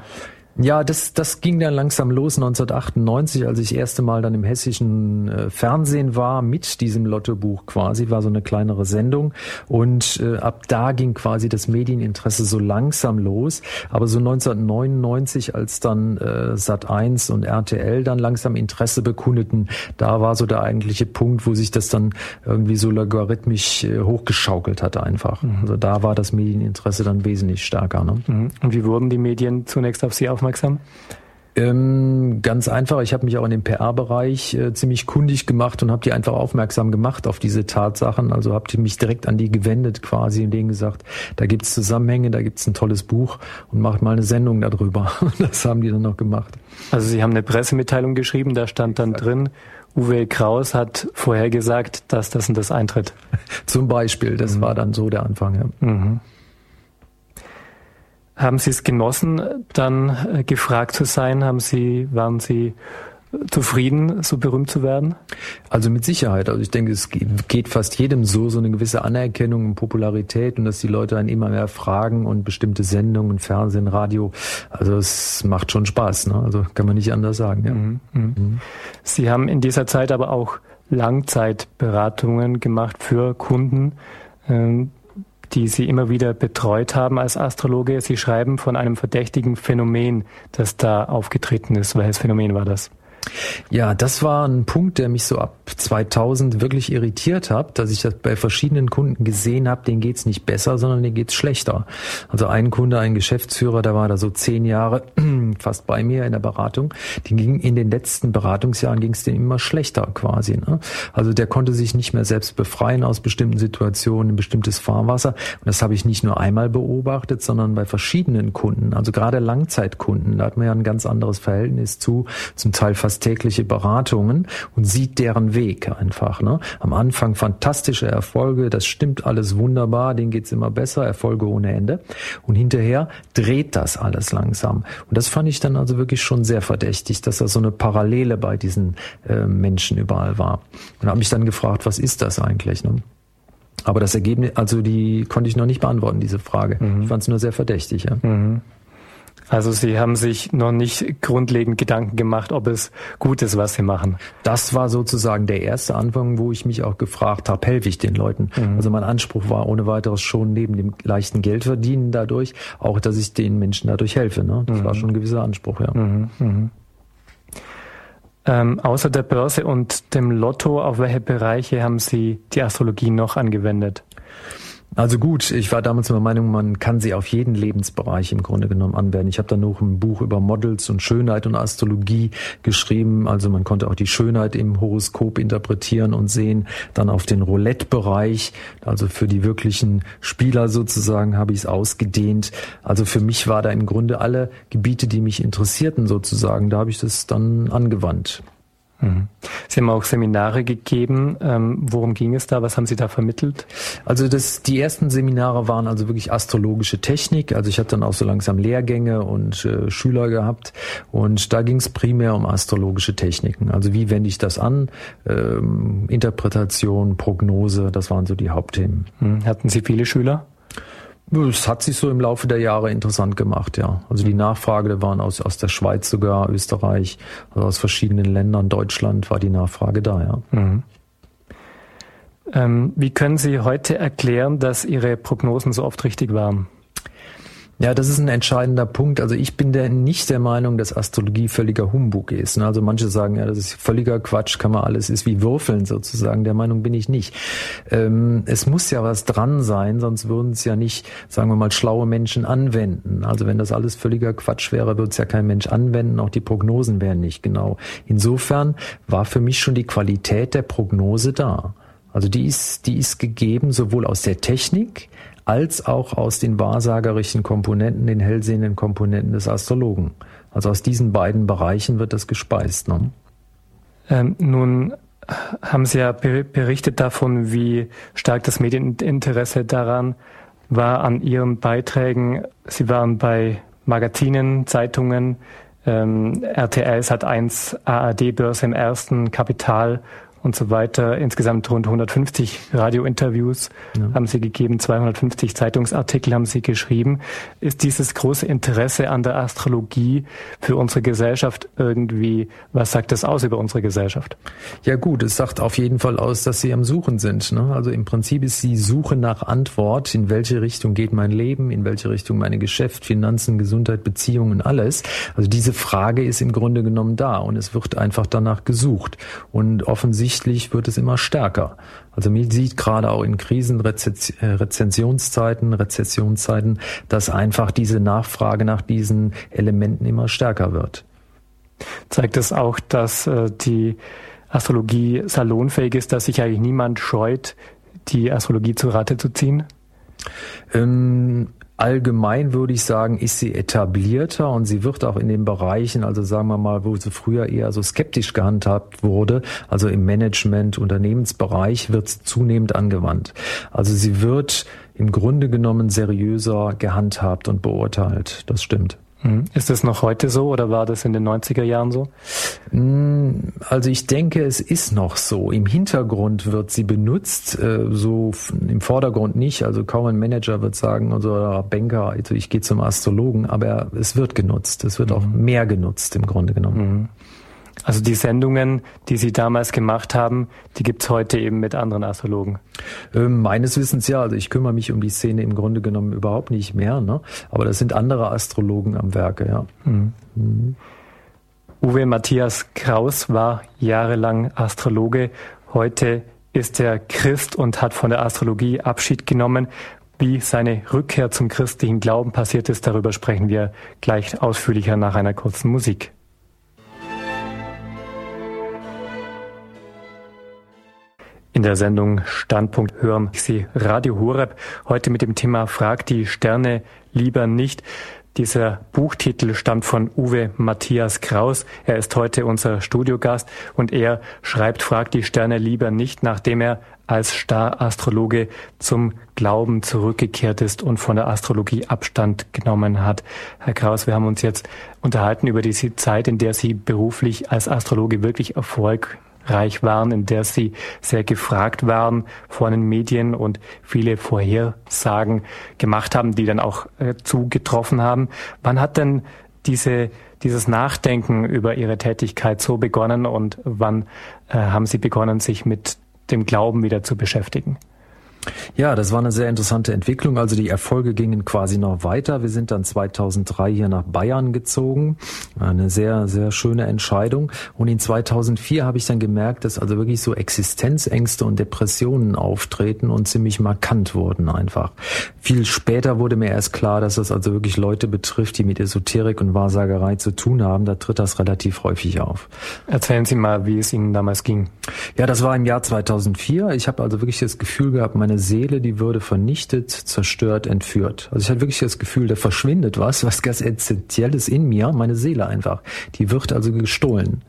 Ja, das, das ging dann langsam los 1998, als ich erste Mal dann im hessischen äh, Fernsehen war mit diesem Lottobuch quasi, war so eine kleinere Sendung und äh, ab da ging quasi das Medieninteresse so langsam los. Aber so 1999, als dann äh, Sat 1 und RTL dann langsam Interesse bekundeten, da war so der eigentliche Punkt, wo sich das dann irgendwie so logarithmisch äh, hochgeschaukelt hat einfach. Mhm. Also da war das Medieninteresse dann wesentlich stärker. Ne? Mhm. Und wie wurden die Medien zunächst auf Sie aufmerksam? Aufmerksam? Ähm, ganz einfach. Ich habe mich auch in dem PR-Bereich äh, ziemlich kundig gemacht und habe die einfach aufmerksam gemacht auf diese Tatsachen. Also habe mich direkt an die gewendet quasi und denen gesagt, da gibt's Zusammenhänge, da gibt's ein tolles Buch und macht mal eine Sendung darüber. das haben die dann noch gemacht. Also Sie haben eine Pressemitteilung geschrieben, da stand dann drin, Uwe Kraus hat vorhergesagt, dass das und das eintritt. Zum Beispiel, das mhm. war dann so der Anfang. Ja. Mhm. Haben Sie es genossen, dann äh, gefragt zu sein? Haben Sie, waren Sie zufrieden, so berühmt zu werden? Also mit Sicherheit. Also ich denke, es geht fast jedem so, so eine gewisse Anerkennung und Popularität und dass die Leute einen immer mehr fragen und bestimmte Sendungen, Fernsehen, Radio. Also es macht schon Spaß. Ne? Also kann man nicht anders sagen. Ja. Mhm, mhm. Mhm. Sie haben in dieser Zeit aber auch Langzeitberatungen gemacht für Kunden. Ähm, die Sie immer wieder betreut haben als Astrologe. Sie schreiben von einem verdächtigen Phänomen, das da aufgetreten ist. Welches Phänomen war das? Ja, das war ein Punkt, der mich so ab 2000 wirklich irritiert habe, dass ich das bei verschiedenen Kunden gesehen habe, denen geht's nicht besser, sondern denen geht's schlechter. Also ein Kunde, ein Geschäftsführer, der war da so zehn Jahre fast bei mir in der Beratung, die ging in den letzten Beratungsjahren ging es dem immer schlechter quasi. Ne? Also der konnte sich nicht mehr selbst befreien aus bestimmten Situationen, ein bestimmtes Fahrwasser. Und das habe ich nicht nur einmal beobachtet, sondern bei verschiedenen Kunden, also gerade Langzeitkunden. Da hat man ja ein ganz anderes Verhältnis zu, zum Teil fast tägliche Beratungen und sieht deren Weg einfach. Ne? Am Anfang fantastische Erfolge, das stimmt alles wunderbar, denen geht's immer besser, Erfolge ohne Ende. Und hinterher dreht das alles langsam. Und das fand ich dann also wirklich schon sehr verdächtig, dass da so eine Parallele bei diesen äh, Menschen überall war. Und habe mich dann gefragt, was ist das eigentlich? Ne? Aber das Ergebnis, also die konnte ich noch nicht beantworten, diese Frage. Mhm. Ich fand es nur sehr verdächtig. Ja. Mhm. Also Sie haben sich noch nicht grundlegend Gedanken gemacht, ob es gut ist, was Sie machen. Das war sozusagen der erste Anfang, wo ich mich auch gefragt habe, helfe ich den Leuten? Mhm. Also mein Anspruch war ohne weiteres schon neben dem leichten Geldverdienen dadurch, auch dass ich den Menschen dadurch helfe. Ne? Das mhm. war schon ein gewisser Anspruch, ja. Mhm. mhm. Ähm, außer der Börse und dem Lotto, auf welche Bereiche haben Sie die Astrologie noch angewendet? Also gut, ich war damals der Meinung, man kann sie auf jeden Lebensbereich im Grunde genommen anwenden. Ich habe dann noch ein Buch über Models und Schönheit und Astrologie geschrieben. Also man konnte auch die Schönheit im Horoskop interpretieren und sehen. Dann auf den Roulette-Bereich, also für die wirklichen Spieler sozusagen, habe ich es ausgedehnt. Also für mich war da im Grunde alle Gebiete, die mich interessierten sozusagen, da habe ich das dann angewandt. Mhm. Sie haben auch Seminare gegeben. Ähm, worum ging es da? Was haben Sie da vermittelt? Also das, die ersten Seminare waren also wirklich astrologische Technik. Also ich hatte dann auch so langsam Lehrgänge und äh, Schüler gehabt. Und da ging es primär um astrologische Techniken. Also wie wende ich das an? Ähm, Interpretation, Prognose, das waren so die Hauptthemen. Mhm. Hatten Sie viele Schüler? Es hat sich so im Laufe der Jahre interessant gemacht, ja. Also die Nachfrage waren aus, aus der Schweiz sogar, Österreich, also aus verschiedenen Ländern, Deutschland war die Nachfrage da, ja. Mhm. Ähm, wie können Sie heute erklären, dass Ihre Prognosen so oft richtig waren? Ja, das ist ein entscheidender Punkt. Also ich bin der, nicht der Meinung, dass Astrologie völliger Humbug ist. Also manche sagen, ja, das ist völliger Quatsch, kann man alles, ist wie Würfeln sozusagen. Der Meinung bin ich nicht. Ähm, es muss ja was dran sein, sonst würden es ja nicht, sagen wir mal, schlaue Menschen anwenden. Also wenn das alles völliger Quatsch wäre, würde es ja kein Mensch anwenden. Auch die Prognosen wären nicht genau. Insofern war für mich schon die Qualität der Prognose da. Also die ist, die ist gegeben sowohl aus der Technik, als auch aus den wahrsagerischen Komponenten, den hellsehenden Komponenten des Astrologen. Also aus diesen beiden Bereichen wird das gespeist. Ne? Ähm, nun haben Sie ja berichtet davon, wie stark das Medieninteresse daran war an Ihren Beiträgen. Sie waren bei Magazinen, Zeitungen, ähm, RTL hat 1 ARD-Börse im ersten Kapital und so weiter. Insgesamt rund 150 Radiointerviews ja. haben sie gegeben, 250 Zeitungsartikel haben sie geschrieben. Ist dieses große Interesse an der Astrologie für unsere Gesellschaft irgendwie, was sagt das aus über unsere Gesellschaft? Ja gut, es sagt auf jeden Fall aus, dass sie am Suchen sind. Ne? Also im Prinzip ist die Suche nach Antwort, in welche Richtung geht mein Leben, in welche Richtung meine Geschäft, Finanzen, Gesundheit, Beziehungen, alles. Also diese Frage ist im Grunde genommen da und es wird einfach danach gesucht. Und offensichtlich offensichtlich wird es immer stärker. Also man sieht gerade auch in Krisen, äh, Rezensionszeiten, Rezessionszeiten, dass einfach diese Nachfrage nach diesen Elementen immer stärker wird. Zeigt es auch, dass äh, die Astrologie salonfähig ist, dass sich eigentlich niemand scheut, die Astrologie zu Rate zu ziehen? Ähm, Allgemein würde ich sagen, ist sie etablierter und sie wird auch in den Bereichen, also sagen wir mal, wo sie früher eher so skeptisch gehandhabt wurde, also im Management, Unternehmensbereich, wird sie zunehmend angewandt. Also sie wird im Grunde genommen seriöser gehandhabt und beurteilt. Das stimmt. Mhm. Ist das noch heute so oder war das in den 90er Jahren so? Mm, also ich denke, es ist noch so. Im Hintergrund wird sie benutzt, äh, so im Vordergrund nicht. Also kaum ein Manager wird sagen, oder Banker, also ich gehe zum Astrologen, aber es wird genutzt. Es wird mhm. auch mehr genutzt im Grunde genommen. Mhm. Also die Sendungen, die Sie damals gemacht haben, die gibt's heute eben mit anderen Astrologen? Ähm, meines Wissens ja. Also ich kümmere mich um die Szene im Grunde genommen überhaupt nicht mehr. Ne? Aber das sind andere Astrologen am Werke, ja. Mhm. Mhm. Uwe Matthias Kraus war jahrelang Astrologe. Heute ist er Christ und hat von der Astrologie Abschied genommen. Wie seine Rückkehr zum christlichen Glauben passiert ist, darüber sprechen wir gleich ausführlicher nach einer kurzen Musik. Der Sendung Standpunkt hören Sie Radio Horeb heute mit dem Thema Frag die Sterne lieber nicht. Dieser Buchtitel stammt von Uwe Matthias Kraus. Er ist heute unser Studiogast und er schreibt Frag die Sterne lieber nicht, nachdem er als Star-Astrologe zum Glauben zurückgekehrt ist und von der Astrologie Abstand genommen hat. Herr Kraus, wir haben uns jetzt unterhalten über diese Zeit, in der Sie beruflich als Astrologe wirklich Erfolg reich waren, in der sie sehr gefragt waren von den Medien und viele Vorhersagen gemacht haben, die dann auch äh, zugetroffen haben. Wann hat denn diese, dieses Nachdenken über ihre Tätigkeit so begonnen und wann äh, haben Sie begonnen, sich mit dem Glauben wieder zu beschäftigen? Ja, das war eine sehr interessante Entwicklung. Also die Erfolge gingen quasi noch weiter. Wir sind dann 2003 hier nach Bayern gezogen. Eine sehr, sehr schöne Entscheidung. Und in 2004 habe ich dann gemerkt, dass also wirklich so Existenzängste und Depressionen auftreten und ziemlich markant wurden einfach. Viel später wurde mir erst klar, dass das also wirklich Leute betrifft, die mit Esoterik und Wahrsagerei zu tun haben. Da tritt das relativ häufig auf. Erzählen Sie mal, wie es Ihnen damals ging. Ja, das war im Jahr 2004. Ich habe also wirklich das Gefühl gehabt, meine meine Seele, die würde vernichtet, zerstört, entführt. Also ich hatte wirklich das Gefühl, da verschwindet was, was ganz Essentielles in mir, meine Seele einfach. Die wird also gestohlen.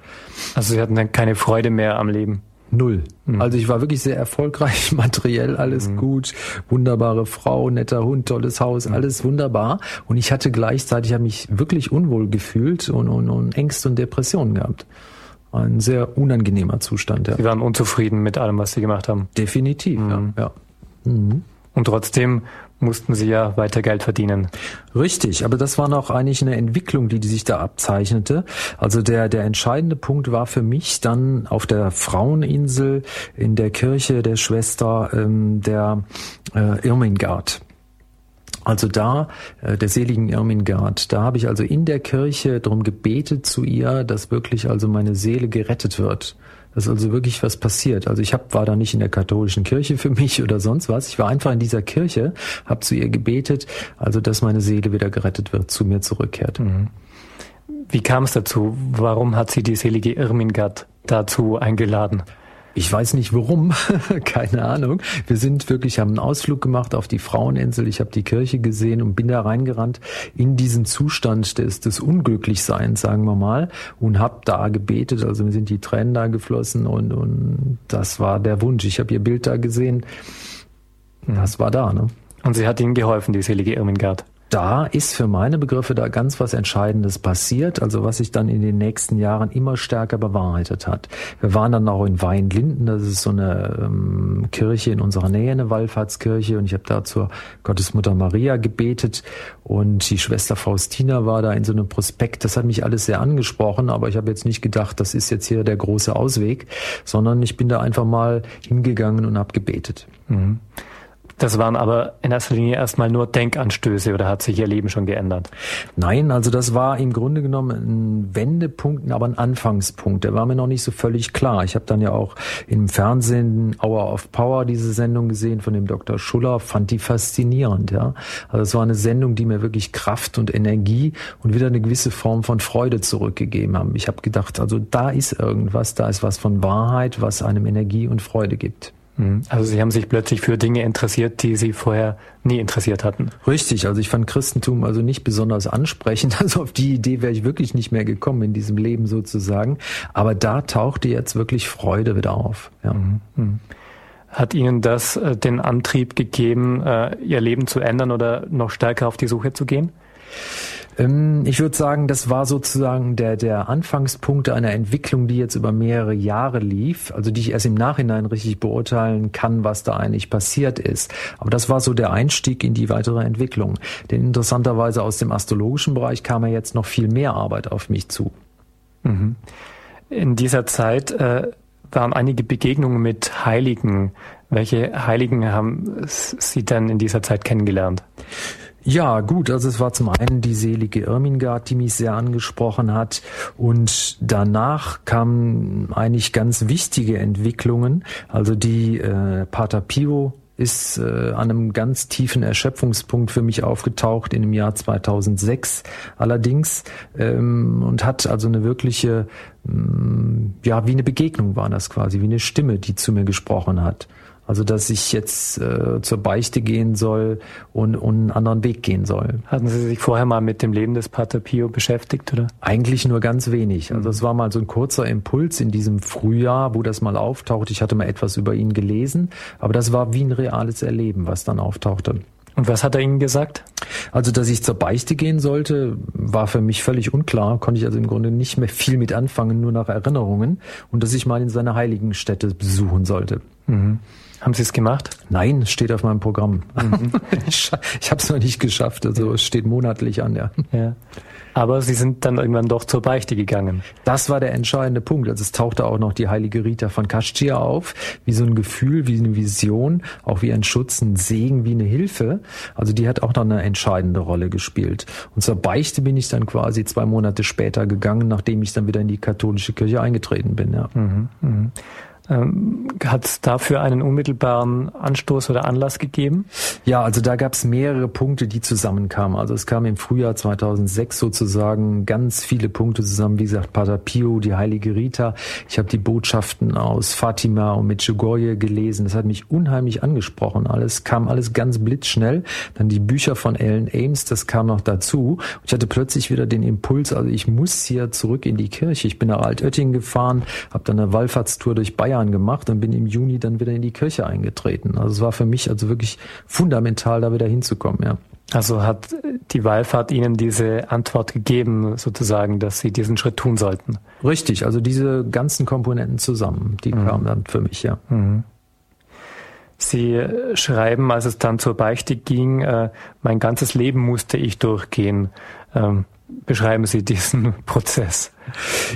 Also Sie hatten dann keine Freude mehr am Leben? Null. Mhm. Also ich war wirklich sehr erfolgreich, materiell alles mhm. gut, wunderbare Frau, netter Hund, tolles Haus, mhm. alles wunderbar. Und ich hatte gleichzeitig, habe mich wirklich unwohl gefühlt und, und, und Ängste und Depressionen gehabt ein sehr unangenehmer Zustand. Ja. Sie waren unzufrieden mit allem, was Sie gemacht haben. Definitiv, mhm. ja. ja. Mhm. Und trotzdem mussten sie ja weiter Geld verdienen. Richtig, aber das war noch eigentlich eine Entwicklung, die, die sich da abzeichnete. Also der, der entscheidende Punkt war für mich dann auf der Fraueninsel in der Kirche der Schwester ähm, der äh, Irmingard. Also da, äh, der seligen Irmingard, da habe ich also in der Kirche darum gebetet zu ihr, dass wirklich also meine Seele gerettet wird dass also wirklich was passiert. Also ich hab, war da nicht in der katholischen Kirche für mich oder sonst was. Ich war einfach in dieser Kirche, habe zu ihr gebetet, also dass meine Seele wieder gerettet wird, zu mir zurückkehrt. Mhm. Wie kam es dazu? Warum hat sie die selige Irmingard dazu eingeladen? Ich weiß nicht warum, keine Ahnung. Wir sind wirklich, haben einen Ausflug gemacht auf die Fraueninsel. Ich habe die Kirche gesehen und bin da reingerannt in diesen Zustand des, des Unglücklichseins, sagen wir mal, und habe da gebetet. Also mir sind die Tränen da geflossen und, und das war der Wunsch. Ich habe ihr Bild da gesehen. Das war da, ne? Und sie hat Ihnen geholfen, die selige Irmingard da ist für meine Begriffe da ganz was Entscheidendes passiert, also was sich dann in den nächsten Jahren immer stärker bewahrheitet hat. Wir waren dann auch in Weinlinden, das ist so eine ähm, Kirche in unserer Nähe, eine Wallfahrtskirche, und ich habe da zur Gottesmutter Maria gebetet und die Schwester Faustina war da in so einem Prospekt. Das hat mich alles sehr angesprochen, aber ich habe jetzt nicht gedacht, das ist jetzt hier der große Ausweg, sondern ich bin da einfach mal hingegangen und habe gebetet. Mhm. Das waren aber in erster Linie erstmal nur Denkanstöße oder hat sich Ihr Leben schon geändert? Nein, also das war im Grunde genommen ein Wendepunkt, aber ein Anfangspunkt. Der war mir noch nicht so völlig klar. Ich habe dann ja auch im Fernsehen Hour of Power diese Sendung gesehen von dem Dr. Schuller, fand die faszinierend. Ja, Also es war eine Sendung, die mir wirklich Kraft und Energie und wieder eine gewisse Form von Freude zurückgegeben haben. Ich habe gedacht, also da ist irgendwas, da ist was von Wahrheit, was einem Energie und Freude gibt. Mhm. Also Sie haben sich plötzlich für Dinge interessiert, die Sie vorher nie interessiert hatten. Richtig, also ich fand Christentum also nicht besonders ansprechend. Also auf die Idee wäre ich wirklich nicht mehr gekommen in diesem Leben sozusagen. Aber da tauchte jetzt wirklich Freude wieder auf. Ja. Mhm. mhm. Hat Ihnen das äh, den Antrieb gegeben, äh, Ihr Leben zu ändern oder noch stärker auf die Suche zu gehen? Ähm, ich würde sagen, das war sozusagen der, der Anfangspunkt einer Entwicklung, die jetzt über mehrere Jahre lief, also die ich erst im Nachhinein richtig beurteilen kann, was da eigentlich passiert ist. Aber das war so der Einstieg in die weitere Entwicklung. Denn interessanterweise aus dem astrologischen Bereich kam ja jetzt noch viel mehr Arbeit auf mich zu. Mhm. In dieser Zeit äh, waren einige Begegnungen mit Heiligen. Welche Heiligen haben Sie denn in dieser Zeit kennengelernt? Ja, gut, also es war zum einen die selige Irmingard, die mich sehr angesprochen hat und danach kamen eigentlich ganz wichtige Entwicklungen, also die äh, Pater Pio ist äh, an einem ganz tiefen Erschöpfungspunkt für mich aufgetaucht in dem Jahr 2006 allerdings ähm, und hat also eine wirkliche, ähm, ja, wie eine Begegnung war das quasi, wie eine Stimme, die zu mir gesprochen hat. Also dass ich jetzt äh, zur Beichte gehen soll und, und einen anderen Weg gehen soll. Hatten Sie sich vorher mal mit dem Leben des Pater Pio beschäftigt, oder? Eigentlich nur ganz wenig. Also es war mal so ein kurzer Impuls in diesem Frühjahr, wo das mal auftaucht. Ich hatte mal etwas über ihn gelesen, aber das war wie ein reales Erleben, was dann auftauchte. Und was hat er Ihnen gesagt? Also, dass ich zur Beichte gehen sollte, war für mich völlig unklar. Konnte ich also im Grunde nicht mehr viel mit anfangen, nur nach Erinnerungen. Und dass ich mal in seine heiligen Städte besuchen sollte. Mhm. Haben Sie es gemacht? Nein, es steht auf meinem Programm. Mhm. ich habe es noch nicht geschafft. Also es steht monatlich an, ja. ja. Aber Sie sind dann irgendwann doch zur Beichte gegangen. Das war der entscheidende Punkt. Also es tauchte auch noch die heilige Rita von Kaschia auf, wie so ein Gefühl, wie eine Vision, auch wie ein Schutz, ein Segen, wie eine Hilfe. Also die hat auch noch eine entscheidende Rolle gespielt. Und zur Beichte bin ich dann quasi zwei Monate später gegangen, nachdem ich dann wieder in die katholische Kirche eingetreten bin. Ja. Mhm, mh. Ähm, Hat es dafür einen unmittelbaren Anstoß oder Anlass gegeben? Ja, also da gab es mehrere Punkte, die zusammenkamen. Also es kam im Frühjahr 2006 sozusagen ganz viele Punkte zusammen. Wie gesagt, Pater Pio, die heilige Rita. Ich habe die Botschaften aus Fatima und Medjugorje gelesen. Das hat mich unheimlich angesprochen. Alles kam alles ganz blitzschnell. Dann die Bücher von Ellen Ames, das kam noch dazu. Ich hatte plötzlich wieder den Impuls, also ich muss hier zurück in die Kirche. Ich bin nach Altötting gefahren, habe dann eine Wallfahrtstour durch Bayern Jahren gemacht und bin im Juni dann wieder in die Kirche eingetreten. Also es war für mich also wirklich fundamental, da wieder hinzukommen, ja. Also hat die Wallfahrt Ihnen diese Antwort gegeben, sozusagen, dass Sie diesen Schritt tun sollten? Richtig, also diese ganzen Komponenten zusammen, die mhm. kamen dann für mich, ja. Mhm. Sie schreiben, als es dann zur Beichte ging, äh, mein ganzes Leben musste ich durchgehen. Ähm, beschreiben Sie diesen Prozess?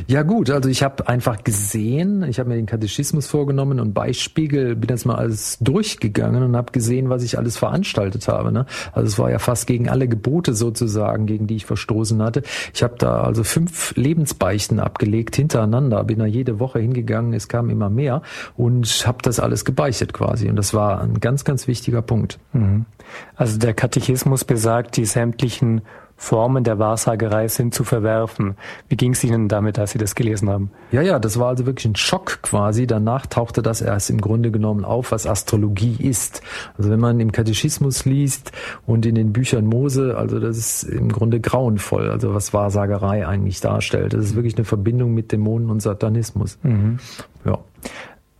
Ja gut, also ich habe einfach gesehen, ich habe mir den Katechismus vorgenommen und bei Spiegel bin jetzt mal alles durchgegangen und habe gesehen, was ich alles veranstaltet habe. Ne? Also es war ja fast gegen alle Gebote sozusagen, gegen die ich verstoßen hatte. Ich habe da also fünf Lebensbeichten abgelegt hintereinander, bin da jede Woche hingegangen, es kam immer mehr und habe das alles gebeichtet quasi. Und das war ein ganz, ganz wichtiger Punkt. Mhm. Also der Katechismus besagt, die sämtlichen Formen der Wahrsagerei sind zu verwerfen. Wie ging es Ihnen damit, als Sie das gelesen haben? Ja, ja, das war also wirklich ein Schock quasi. Danach tauchte das erst im Grunde genommen auf, was Astrologie ist. Also wenn man im Katechismus liest und in den Büchern Mose, also das ist im Grunde grauenvoll, also was Wahrsagerei eigentlich darstellt. Das ist wirklich eine Verbindung mit Dämonen und Satanismus. Mhm. Ja.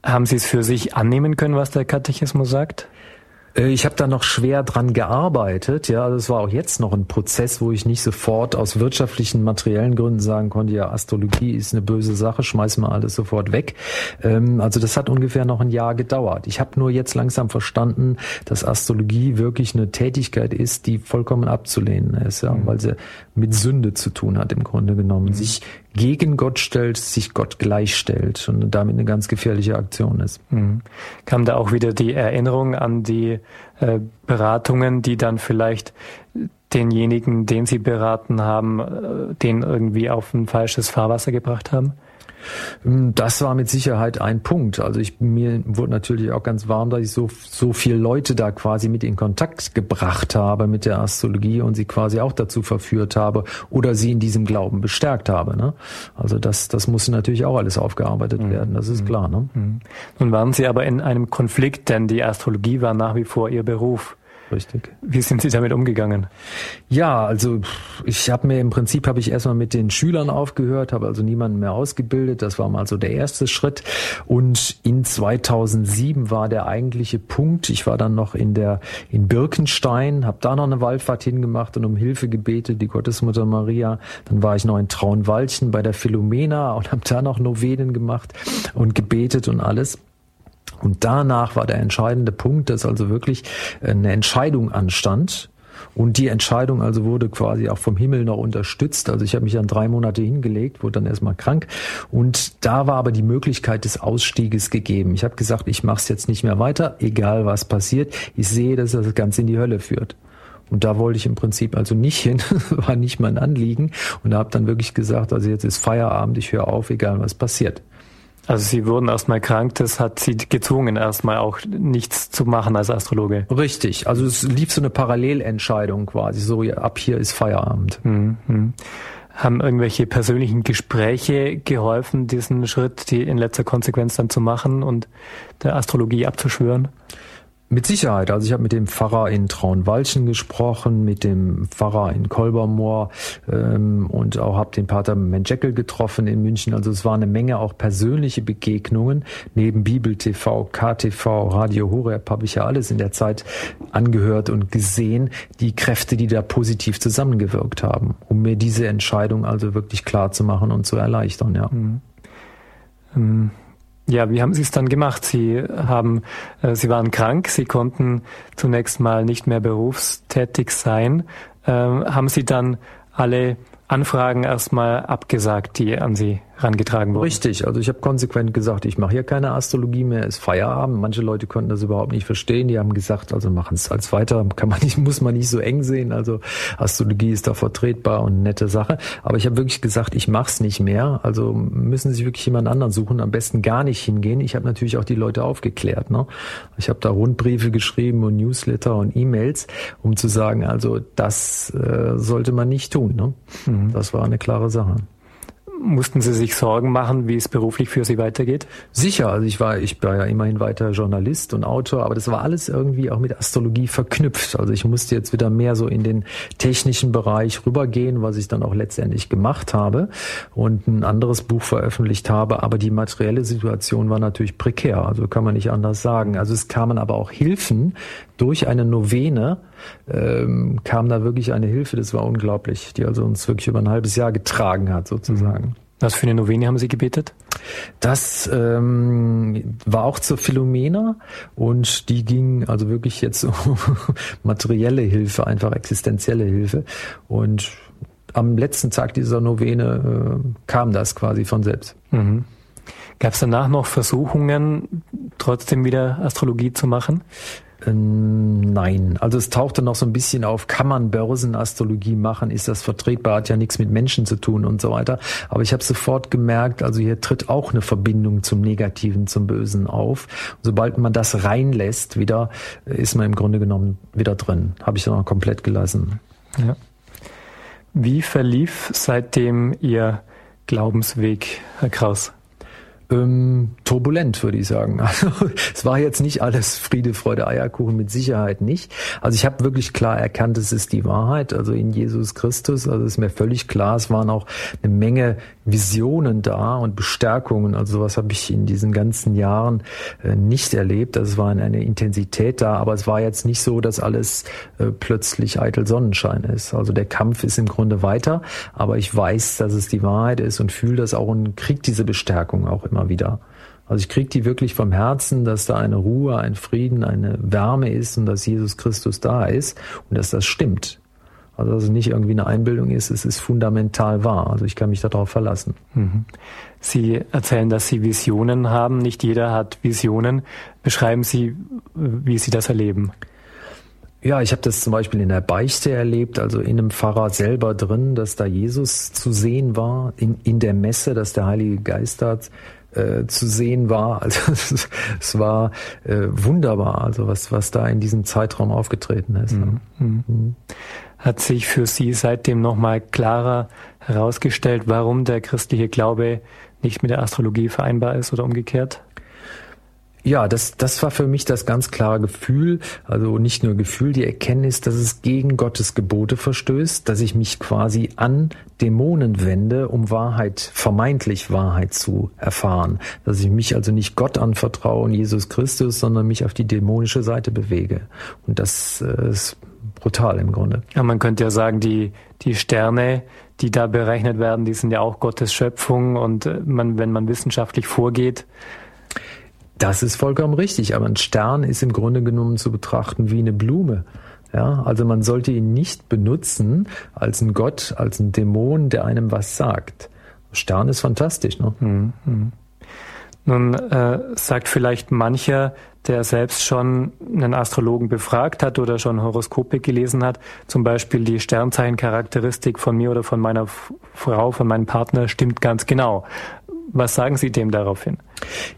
Haben Sie es für sich annehmen können, was der Katechismus sagt? Äh, ich habe da noch schwer dran gearbeitet. Ja, also es war auch jetzt noch ein Prozess, wo ich nicht sofort aus wirtschaftlichen, materiellen Gründen sagen konnte, ja, Astrologie ist eine böse Sache, schmeiß mal alles sofort weg. Ähm, also das hat ungefähr noch ein Jahr gedauert. Ich habe nur jetzt langsam verstanden, dass Astrologie wirklich eine Tätigkeit ist, die vollkommen abzulehnen ist, ja, mhm. weil sie mit Sünde zu tun hat im Grunde genommen, mhm. sich gegen Gott stellt, sich Gott gleichstellt und damit eine ganz gefährliche Aktion ist. Mhm. Kam da auch wieder die Erinnerung an die äh, Beratungen, die dann vielleicht denjenigen, den Sie beraten haben, äh, den irgendwie auf ein falsches Fahrwasser gebracht haben? Das war mit Sicherheit ein Punkt. Also ich, mir wurde natürlich auch ganz warm, dass ich so, so viele Leute da quasi mit in Kontakt gebracht habe mit der Astrologie und sie quasi auch dazu verführt habe oder sie in diesem Glauben bestärkt habe. Ne? Also das, das muss natürlich auch alles aufgearbeitet mhm. werden, das ist mhm. klar. Ne? Mhm. Nun waren Sie aber in einem Konflikt, denn die Astrologie war nach wie vor Ihr Beruf. Richtig. Wie sind Sie damit umgegangen? Ja, also ich habe mir im Prinzip habe ich erstmal mit den Schülern aufgehört, habe also niemanden mehr ausgebildet. Das war mal so der erste Schritt. Und in 2007 war der eigentliche Punkt. Ich war dann noch in der in Birkenstein, habe da noch eine Wallfahrt hingemacht und um Hilfe gebetet, die Gottesmutter Maria. Dann war ich noch in Traunwaldchen bei der Philomena und habe da noch Novenen gemacht und gebetet und alles. Und danach war der entscheidende Punkt, dass also wirklich eine Entscheidung anstand. Und die Entscheidung also wurde quasi auch vom Himmel noch unterstützt. Also ich habe mich dann drei Monate hingelegt, wurde dann erstmal krank. Und da war aber die Möglichkeit des Ausstieges gegeben. Ich habe gesagt, ich mache es jetzt nicht mehr weiter, egal was passiert. Ich sehe, dass das Ganze in die Hölle führt. Und da wollte ich im Prinzip also nicht hin, war nicht mein Anliegen. Und da habe dann wirklich gesagt, also jetzt ist Feierabend, ich höre auf, egal was passiert. Also Sie wurden erstmal krank, das hat Sie gezwungen, erstmal auch nichts zu machen als Astrologe. Richtig, also es lief so eine Parallelentscheidung quasi, so ab hier ist Feierabend. Mhm. Haben irgendwelche persönlichen Gespräche geholfen, diesen Schritt, die in letzter Konsequenz dann zu machen und der Astrologie abzuschwören? Mit Sicherheit. Also ich habe mit dem Pfarrer in Traunwalchen gesprochen, mit dem Pfarrer in Kolbermoor ähm, und auch habe den Pater Menjeckel getroffen in München. Also es war eine Menge auch persönliche Begegnungen. Neben Bibel TV, KTV, Radio Horeb habe ich ja alles in der Zeit angehört und gesehen, die Kräfte, die da positiv zusammengewirkt haben, um mir diese Entscheidung also wirklich klar zu machen und zu erleichtern. Ja. Mhm. Ähm ja, wie haben Sie es dann gemacht? Sie haben, äh, Sie waren krank, Sie konnten zunächst mal nicht mehr berufstätig sein. Ähm, haben Sie dann alle Anfragen erstmal abgesagt, die an Sie rangetragen wurden. Richtig, also ich habe konsequent gesagt, ich mache hier keine Astrologie mehr, ist Feierabend. Manche Leute konnten das überhaupt nicht verstehen. Die haben gesagt, also machen es als weiter, kann man nicht, muss man nicht so eng sehen. Also Astrologie ist da vertretbar und nette Sache. Aber ich habe wirklich gesagt, ich mache es nicht mehr. Also müssen Sie wirklich jemand anderen suchen, am besten gar nicht hingehen. Ich habe natürlich auch die Leute aufgeklärt. Ne? Ich habe da Rundbriefe geschrieben und Newsletter und E-Mails, um zu sagen, also das äh, sollte man nicht tun. Ne? Mhm. Das war eine klare Sache. Mussten Sie sich Sorgen machen, wie es beruflich für Sie weitergeht? Sicher, also ich war, ich war ja immerhin weiter Journalist und Autor, aber das war alles irgendwie auch mit Astrologie verknüpft. Also ich musste jetzt wieder mehr so in den technischen Bereich rübergehen, was ich dann auch letztendlich gemacht habe und ein anderes Buch veröffentlicht habe. Aber die materielle Situation war natürlich prekär, also kann man nicht anders sagen. Also es kamen aber auch Hilfen durch eine Novene, ähm, kam da wirklich eine Hilfe, das war unglaublich, die also uns wirklich über ein halbes Jahr getragen hat, sozusagen. Was für eine Novene haben Sie gebetet? Das ähm, war auch zur Philomena und die ging also wirklich jetzt um materielle Hilfe, einfach existenzielle Hilfe. Und am letzten Tag dieser Novene äh, kam das quasi von selbst. Mhm. Gab es danach noch Versuchungen, trotzdem wieder Astrologie zu machen? Ähm, nein, also es tauchte noch so ein bisschen auf, kann man Börsenastrologie machen, ist das vertretbar, hat ja nichts mit Menschen zu tun und so weiter. Aber ich habe sofort gemerkt, also hier tritt auch eine Verbindung zum Negativen, zum Bösen auf. Und sobald man das reinlässt, wieder ist man im Grunde genommen wieder drin. Habe ich dann auch komplett gelassen. Ja. Wie verlief seitdem Ihr Glaubensweg, Herr Kraus? Ähm, turbulent, würde ich sagen. Also es war jetzt nicht alles Friede, Freude, Eierkuchen, mit Sicherheit nicht. Also ich habe wirklich klar erkannt, es ist die Wahrheit, also in Jesus Christus. Also es ist mir völlig klar, es waren auch eine Menge Visionen da und Bestärkungen. Also sowas habe ich in diesen ganzen Jahren äh, nicht erlebt. Also es war eine Intensität da, aber es war jetzt nicht so, dass alles äh, plötzlich eitel Sonnenschein ist. Also der Kampf ist im Grunde weiter, aber ich weiß, dass es die Wahrheit ist und fühle das auch und kriege diese Bestärkung auch immer wieder. Also ich kriege die wirklich vom Herzen, dass da eine Ruhe, ein Frieden, eine Wärme ist und dass Jesus Christus da ist und dass das stimmt. Also dass es nicht irgendwie eine Einbildung ist, es ist fundamental wahr. Also ich kann mich darauf verlassen. Mhm. Sie erzählen, dass Sie Visionen haben. Nicht jeder hat Visionen. Beschreiben Sie, wie Sie das erleben. Ja, ich habe das zum Beispiel in der Beichte erlebt, also in einem Pfarrer selber drin, dass da Jesus zu sehen war, in, in der Messe, dass der Heilige Geist da äh, zu sehen war. Also es, war äh, wunderbar, also was, was da in diesem Zeitraum aufgetreten ist. Mhm. Mhm. Hat sich für Sie seitdem nochmal klarer herausgestellt, warum der christliche Glaube nicht mit der Astrologie vereinbar ist oder umgekehrt? Ja, das, das war für mich das ganz klare Gefühl, also nicht nur Gefühl, die Erkenntnis, dass es gegen Gottes Gebote verstößt, dass ich mich quasi an Dämonen wende, um Wahrheit, vermeintlich Wahrheit zu erfahren, dass ich mich also nicht Gott anvertraue und Jesus Christus, sondern mich auf die dämonische Seite bewege. Und das äh, ist brutal im Grunde. Ja, man könnte ja sagen, die, die Sterne, die da berechnet werden, die sind ja auch Gottes Schöpfung und äh, man, wenn man wissenschaftlich vorgeht, das ist vollkommen richtig, aber ein Stern ist im Grunde genommen zu betrachten wie eine Blume. Ja, also man sollte ihn nicht benutzen als ein Gott, als ein Dämon, der einem was sagt. Stern ist fantastisch, ne? Mhm. Nun äh, sagt vielleicht mancher, der selbst schon einen Astrologen befragt hat oder schon Horoskope gelesen hat, zum Beispiel die Sternzeichencharakteristik von mir oder von meiner Frau, von meinem Partner stimmt ganz genau. Was sagen Sie dem daraufhin?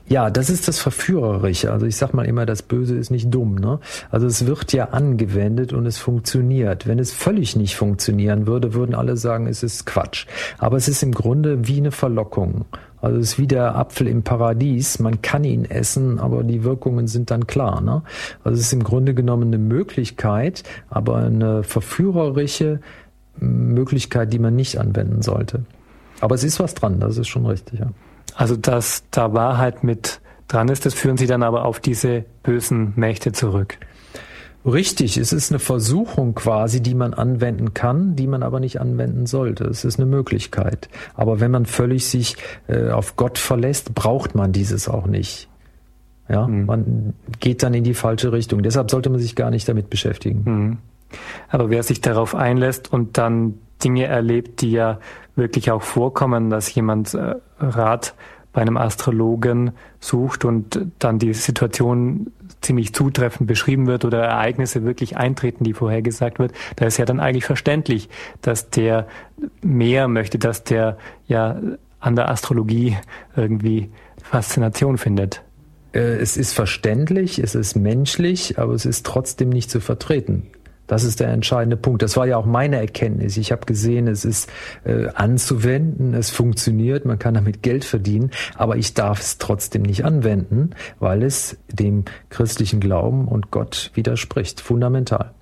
Ja, das ist das Verführerische. Also ich sag mal immer, das Böse ist nicht dumm. Ne? Also es wird ja angewendet und es funktioniert. Wenn es völlig nicht funktionieren würde, würden alle sagen, es ist Quatsch. Aber es ist im Grunde wie eine Verlockung. Also es ist wie der Apfel im Paradies. Man kann ihn essen, aber die Wirkungen sind dann klar. Ne? Also es ist im Grunde genommen eine Möglichkeit, aber eine verführerische Möglichkeit, die man nicht anwenden sollte. Aber es ist was dran, das ist schon richtig, ja. Also, dass da Wahrheit mit dran ist, das führen Sie dann aber auf diese bösen Mächte zurück. Richtig, es ist eine Versuchung quasi, die man anwenden kann, die man aber nicht anwenden sollte. Es ist eine Möglichkeit. Aber wenn man völlig sich äh, auf Gott verlässt, braucht man dieses auch nicht. Ja, mhm. man geht dann in die falsche Richtung. Deshalb sollte man sich gar nicht damit beschäftigen. Mhm. Aber wer sich darauf einlässt und dann Dinge erlebt, die ja wirklich auch vorkommen, dass jemand äh, Rat bei einem Astrologen sucht und dann die Situation ziemlich zutreffend beschrieben wird oder Ereignisse wirklich eintreten, die vorhergesagt wird, da ist ja dann eigentlich verständlich, dass der mehr möchte, dass der ja an der Astrologie irgendwie Faszination findet. Äh, es ist verständlich, es ist menschlich, aber es ist trotzdem nicht zu vertreten. Das ist der entscheidende Punkt. Das war ja auch meine Erkenntnis. Ich habe gesehen, es ist äh, anzuwenden, es funktioniert, man kann damit Geld verdienen, aber ich darf es trotzdem nicht anwenden, weil es dem christlichen Glauben und Gott widerspricht. Fundamental.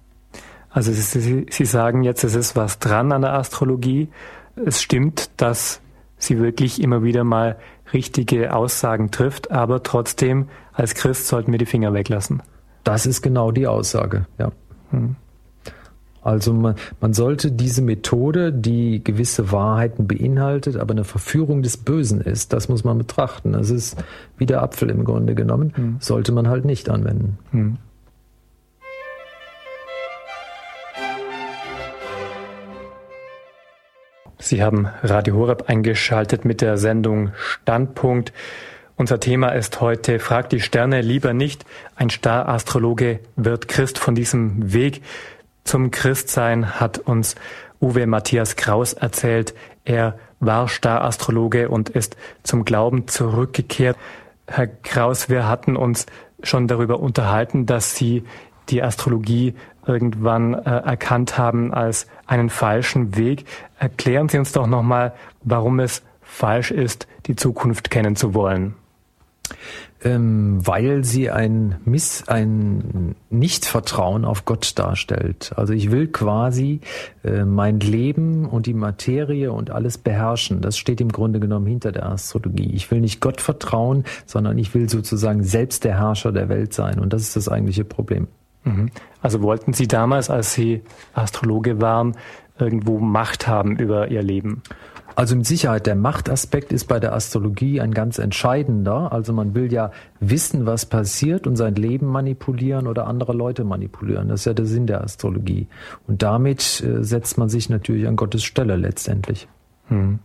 Also Sie, Sie sagen jetzt, es ist was dran an der Astrologie. Es stimmt, dass sie wirklich immer wieder mal richtige Aussagen trifft, aber trotzdem als Christ sollten wir die Finger weglassen. Das ist genau die Aussage, ja. Hm. Also man, man sollte diese Methode, die gewisse Wahrheiten beinhaltet, aber eine Verführung des Bösen ist, das muss man betrachten. Das ist wie der Apfel im Grunde genommen, hm. sollte man halt nicht anwenden. Hm. Sie haben Radio Horeb eingeschaltet mit der Sendung Standpunkt. Unser Thema ist heute Fragt die Sterne lieber nicht. Ein Star-Astrologe wird Christ von diesem Weg zum Christsein hat uns Uwe Matthias Kraus erzählt. Er war Star-Astrologe und ist zum Glauben zurückgekehrt. Herr Kraus, wir hatten uns schon darüber unterhalten, dass Sie die Astrologie irgendwann äh, erkannt haben als einen falschen Weg. Erklären Sie uns doch nochmal, warum es falsch ist, die Zukunft kennen zu wollen ähm, weil sie ein Miss, ein Nichtvertrauen auf Gott darstellt. Also ich will quasi äh, mein Leben und die Materie und alles beherrschen. Das steht im Grunde genommen hinter der Astrologie. Ich will nicht Gott vertrauen, sondern ich will sozusagen selbst der Herrscher der Welt sein. Und das ist das eigentliche Problem. Mhm. Also wollten Sie damals, als Sie Astrologe waren, irgendwo Macht haben über Ihr Leben? Also mit Sicherheit, der Machtaspekt ist bei der Astrologie ein ganz entscheidender. Also man will ja wissen, was passiert und sein Leben manipulieren oder andere Leute manipulieren. Das ist ja der Sinn der Astrologie. Und damit äh, setzt man sich natürlich an Gottes Stelle letztendlich. Hm.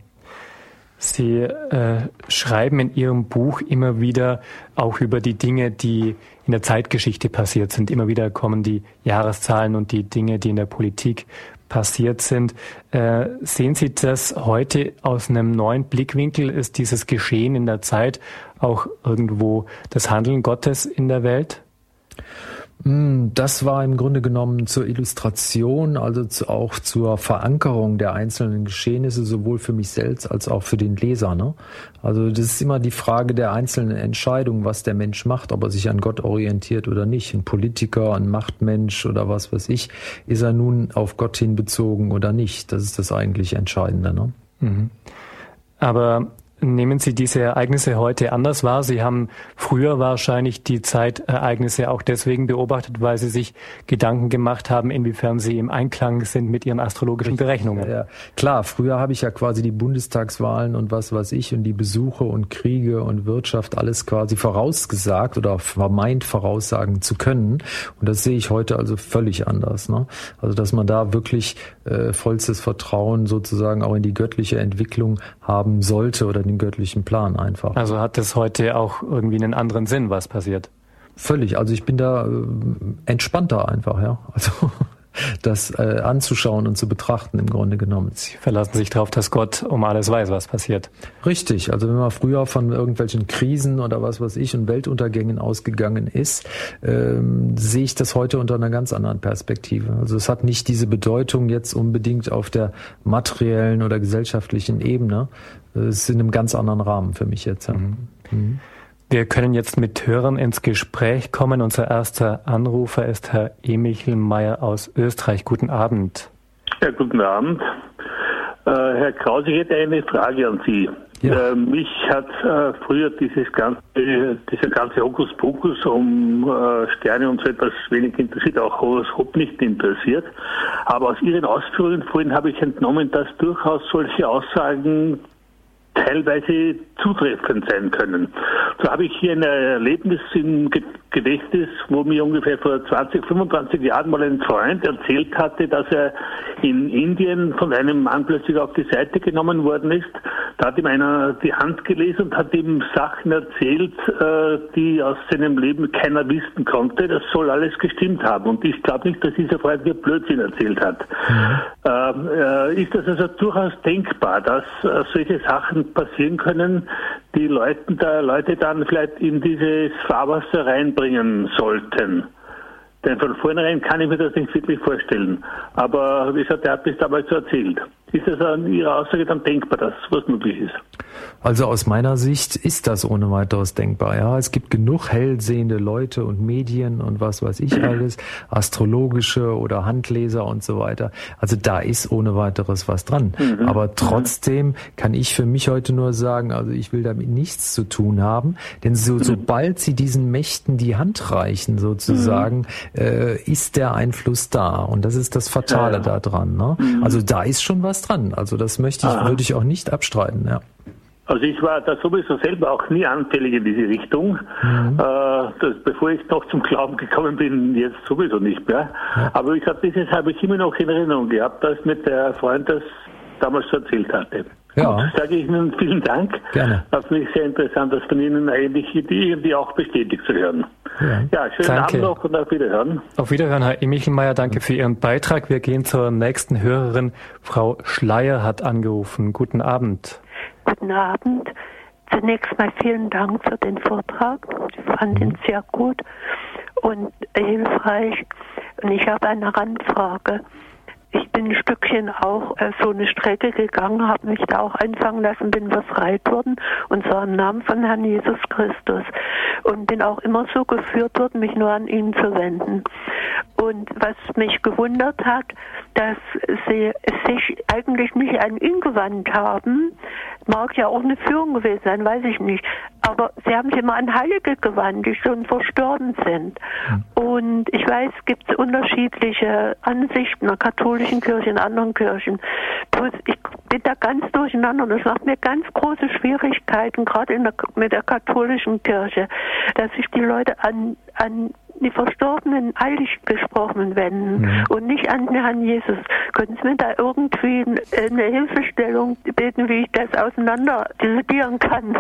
Sie äh, schreiben in Ihrem Buch immer wieder auch über die Dinge, die in der Zeitgeschichte passiert sind. Immer wieder kommen die Jahreszahlen und die Dinge, die in der Politik passiert sind. Äh, sehen Sie das heute aus einem neuen Blickwinkel? Ist dieses Geschehen in der Zeit auch irgendwo das Handeln Gottes in der Welt? Hm, das war im Grunde genommen zur Illustration, also zu, auch zur Verankerung der einzelnen Geschehnisse, sowohl für mich selbst als auch für den Leser. Ne? Also das ist immer die Frage der einzelnen Entscheidung, was der Mensch macht, ob er sich an Gott orientiert oder nicht. Ein Politiker, ein Machtmensch oder was weiß ich, ist er nun auf Gott hin bezogen oder nicht. Das ist das eigentlich Entscheidende. Ne? Mhm. Aber Nehmen Sie diese Ereignisse heute anders wahr? Sie haben früher wahrscheinlich die Zeitereignisse auch deswegen beobachtet, weil Sie sich Gedanken gemacht haben, inwiefern sie im Einklang sind mit Ihren astrologischen Berechnungen. Ja, klar, früher habe ich ja quasi die Bundestagswahlen und was weiß ich und die Besuche und Kriege und Wirtschaft alles quasi vorausgesagt oder vermeint voraussagen zu können. Und das sehe ich heute also völlig anders. Ne? Also dass man da wirklich äh, vollstes Vertrauen sozusagen auch in die göttliche Entwicklung haben sollte oder den göttlichen Plan einfach. Also hat es heute auch irgendwie einen anderen Sinn, was passiert? Völlig. Also ich bin da äh, entspannter einfach, ja. Also das äh, anzuschauen und zu betrachten im Grunde genommen. Sie verlassen sich darauf, dass Gott um alles weiß, was passiert. Richtig. Also wenn man früher von irgendwelchen Krisen oder was weiß ich und Weltuntergängen ausgegangen ist, ähm, sehe ich das heute unter einer ganz anderen Perspektive. Also es hat nicht diese Bedeutung jetzt unbedingt auf der materiellen oder gesellschaftlichen Ebene. Es ist in einem ganz anderen Rahmen für mich jetzt. Ja. Mhm. Mhm. Wir können jetzt mit Hörern ins Gespräch kommen. Unser erster Anrufer ist Herr Emil Meyer aus Österreich. Guten Abend. Ja, guten Abend. Äh, Herr Krause, ich hätte eine Frage an Sie. Ja. Äh, mich hat äh, früher dieses ganze, dieser ganze Hokuspokus um äh, Sterne und so etwas wenig interessiert, auch Horoskop nicht interessiert. Aber aus Ihren Ausführungen vorhin habe ich entnommen, dass durchaus solche Aussagen teilweise zutreffend sein können. So habe ich hier ein Erlebnis im Gedächtnis, wo mir ungefähr vor 20, 25 Jahren mal ein Freund erzählt hatte, dass er in Indien von einem Mann plötzlich auf die Seite genommen worden ist. Da hat ihm einer die Hand gelesen und hat ihm Sachen erzählt, äh, die aus seinem Leben keiner wissen konnte. Das soll alles gestimmt haben. Und ich glaube nicht, dass dieser Freund mir Blödsinn erzählt hat. Mhm. Ähm, äh, ist das also durchaus denkbar, dass äh, solche Sachen passieren können, die Leute, da, Leute dann vielleicht in dieses Fahrwasser reinbringen sollten. Denn von vornherein kann ich mir das nicht wirklich vorstellen. Aber wie gesagt, er hat bis damals so erzählt. Ist es an Ihrer Aussage dann denkbar, dass was möglich ist? Also aus meiner Sicht ist das ohne weiteres denkbar. Ja, es gibt genug hellsehende Leute und Medien und was weiß ich alles, astrologische oder Handleser und so weiter. Also da ist ohne weiteres was dran. Mhm. Aber trotzdem kann ich für mich heute nur sagen, also ich will damit nichts zu tun haben, denn so, mhm. sobald sie diesen Mächten die Hand reichen sozusagen, mhm. äh, ist der Einfluss da und das ist das Fatale ja, ja. daran. Ne? Mhm. Also da ist schon was dran. Also das möchte ich, Aha. würde ich auch nicht abstreiten. Ja. Also ich war da sowieso selber auch nie anfällig in diese Richtung. Mhm. Äh, das, bevor ich noch zum Glauben gekommen bin, jetzt sowieso nicht mehr. Ja. Aber ich habe dieses habe ich immer noch in Erinnerung gehabt, dass mit der Freund das damals so erzählt hatte. Ja. Und sage ich Ihnen vielen Dank. Gerne. Das finde ich sehr interessant, das von Ihnen eigentlich irgendwie auch bestätigt zu hören. Ja, ja schönen danke. Abend noch und auf Wiederhören. Auf Wiederhören, Herr Michelmeier. Danke für Ihren Beitrag. Wir gehen zur nächsten Hörerin. Frau Schleier hat angerufen. Guten Abend. Guten Abend. Zunächst mal vielen Dank für den Vortrag. Ich fand ihn sehr gut und hilfreich. Und ich habe eine Randfrage. Ich bin ein Stückchen auch äh, so eine Strecke gegangen, habe mich da auch einfangen lassen, bin befreit worden und zwar im Namen von Herrn Jesus Christus und bin auch immer so geführt worden, mich nur an ihn zu wenden. Und was mich gewundert hat, dass sie sich eigentlich nicht an ihn gewandt haben, mag ja auch eine Führung gewesen sein, weiß ich nicht. Aber sie haben sich immer an Heilige gewandt, die schon verstorben sind. Hm. Und ich weiß, es gibt unterschiedliche Ansichten in der katholischen Kirche, in anderen Kirchen. Bloß ich bin da ganz durcheinander und es macht mir ganz große Schwierigkeiten, gerade der, mit der katholischen Kirche, dass sich die Leute an, an die Verstorbenen heilig gesprochen wenden mhm. und nicht an den Herrn Jesus. Können Sie mir da irgendwie eine Hilfestellung beten, wie ich das auseinander dividieren kann?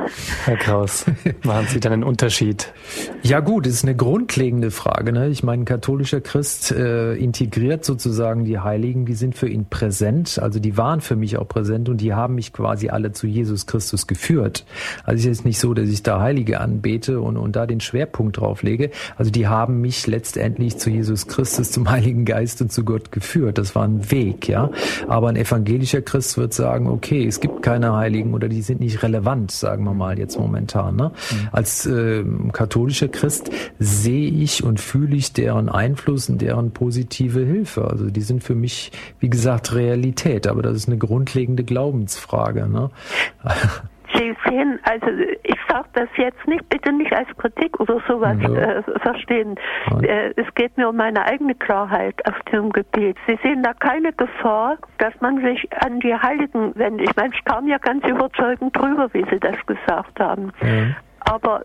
Herr Kraus, machen Sie dann einen Unterschied? Ja gut, das ist eine grundlegende Frage. Ne? Ich meine, ein katholischer Christ äh, integriert sozusagen die Heiligen, die sind für ihn präsent, also die waren für mich auch präsent und die haben mich quasi alle zu Jesus Christus geführt. Also es ist jetzt nicht so, dass ich da Heilige anbete und, und da den Schwerpunkt drauf lege. Also die haben mich letztendlich zu Jesus Christus, zum Heiligen Geist und zu Gott geführt. Das war ein Weg, ja. Aber ein evangelischer Christ wird sagen, okay, es gibt keine Heiligen oder die sind nicht relevant, sagen wir mal jetzt momentan. Ne? Mhm. Als äh, katholischer Christ sehe ich und fühle ich deren Einfluss und deren positive Hilfe. Also die sind für mich, wie gesagt, Realität. Aber das ist eine grundlegende Glaubensfrage. Ne? Sie sehen, also ich sage das jetzt nicht, bitte nicht als Kritik oder sowas ja. äh, verstehen. Äh, es geht mir um meine eigene Klarheit auf dem Gebiet. Sie sehen da keine Gefahr, dass man sich an die Heiligen wendet. Ich meine, ich kam ja ganz überzeugend drüber, wie Sie das gesagt haben. Ja. Aber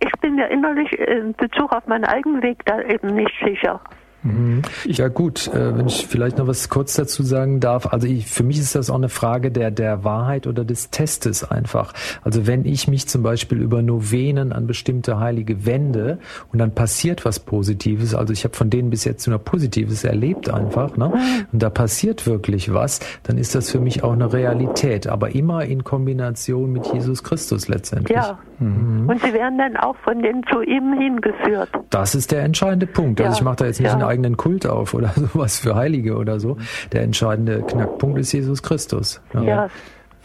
ich bin mir innerlich in Bezug auf meinen eigenen Weg da eben nicht sicher. Mhm. Ja gut, äh, wenn ich vielleicht noch was kurz dazu sagen darf. Also ich, für mich ist das auch eine Frage der, der Wahrheit oder des Testes einfach. Also wenn ich mich zum Beispiel über Novenen an bestimmte Heilige wende und dann passiert was Positives, also ich habe von denen bis jetzt nur Positives erlebt einfach, ne? und da passiert wirklich was, dann ist das für mich auch eine Realität, aber immer in Kombination mit Jesus Christus letztendlich. Ja. Mhm. Und sie werden dann auch von denen zu ihm hingeführt. Das ist der entscheidende Punkt. Also ja. ich mache da jetzt nicht ja. einen eigenen Kult auf oder sowas für Heilige oder so. Der entscheidende Knackpunkt ist Jesus Christus. Ja. ja.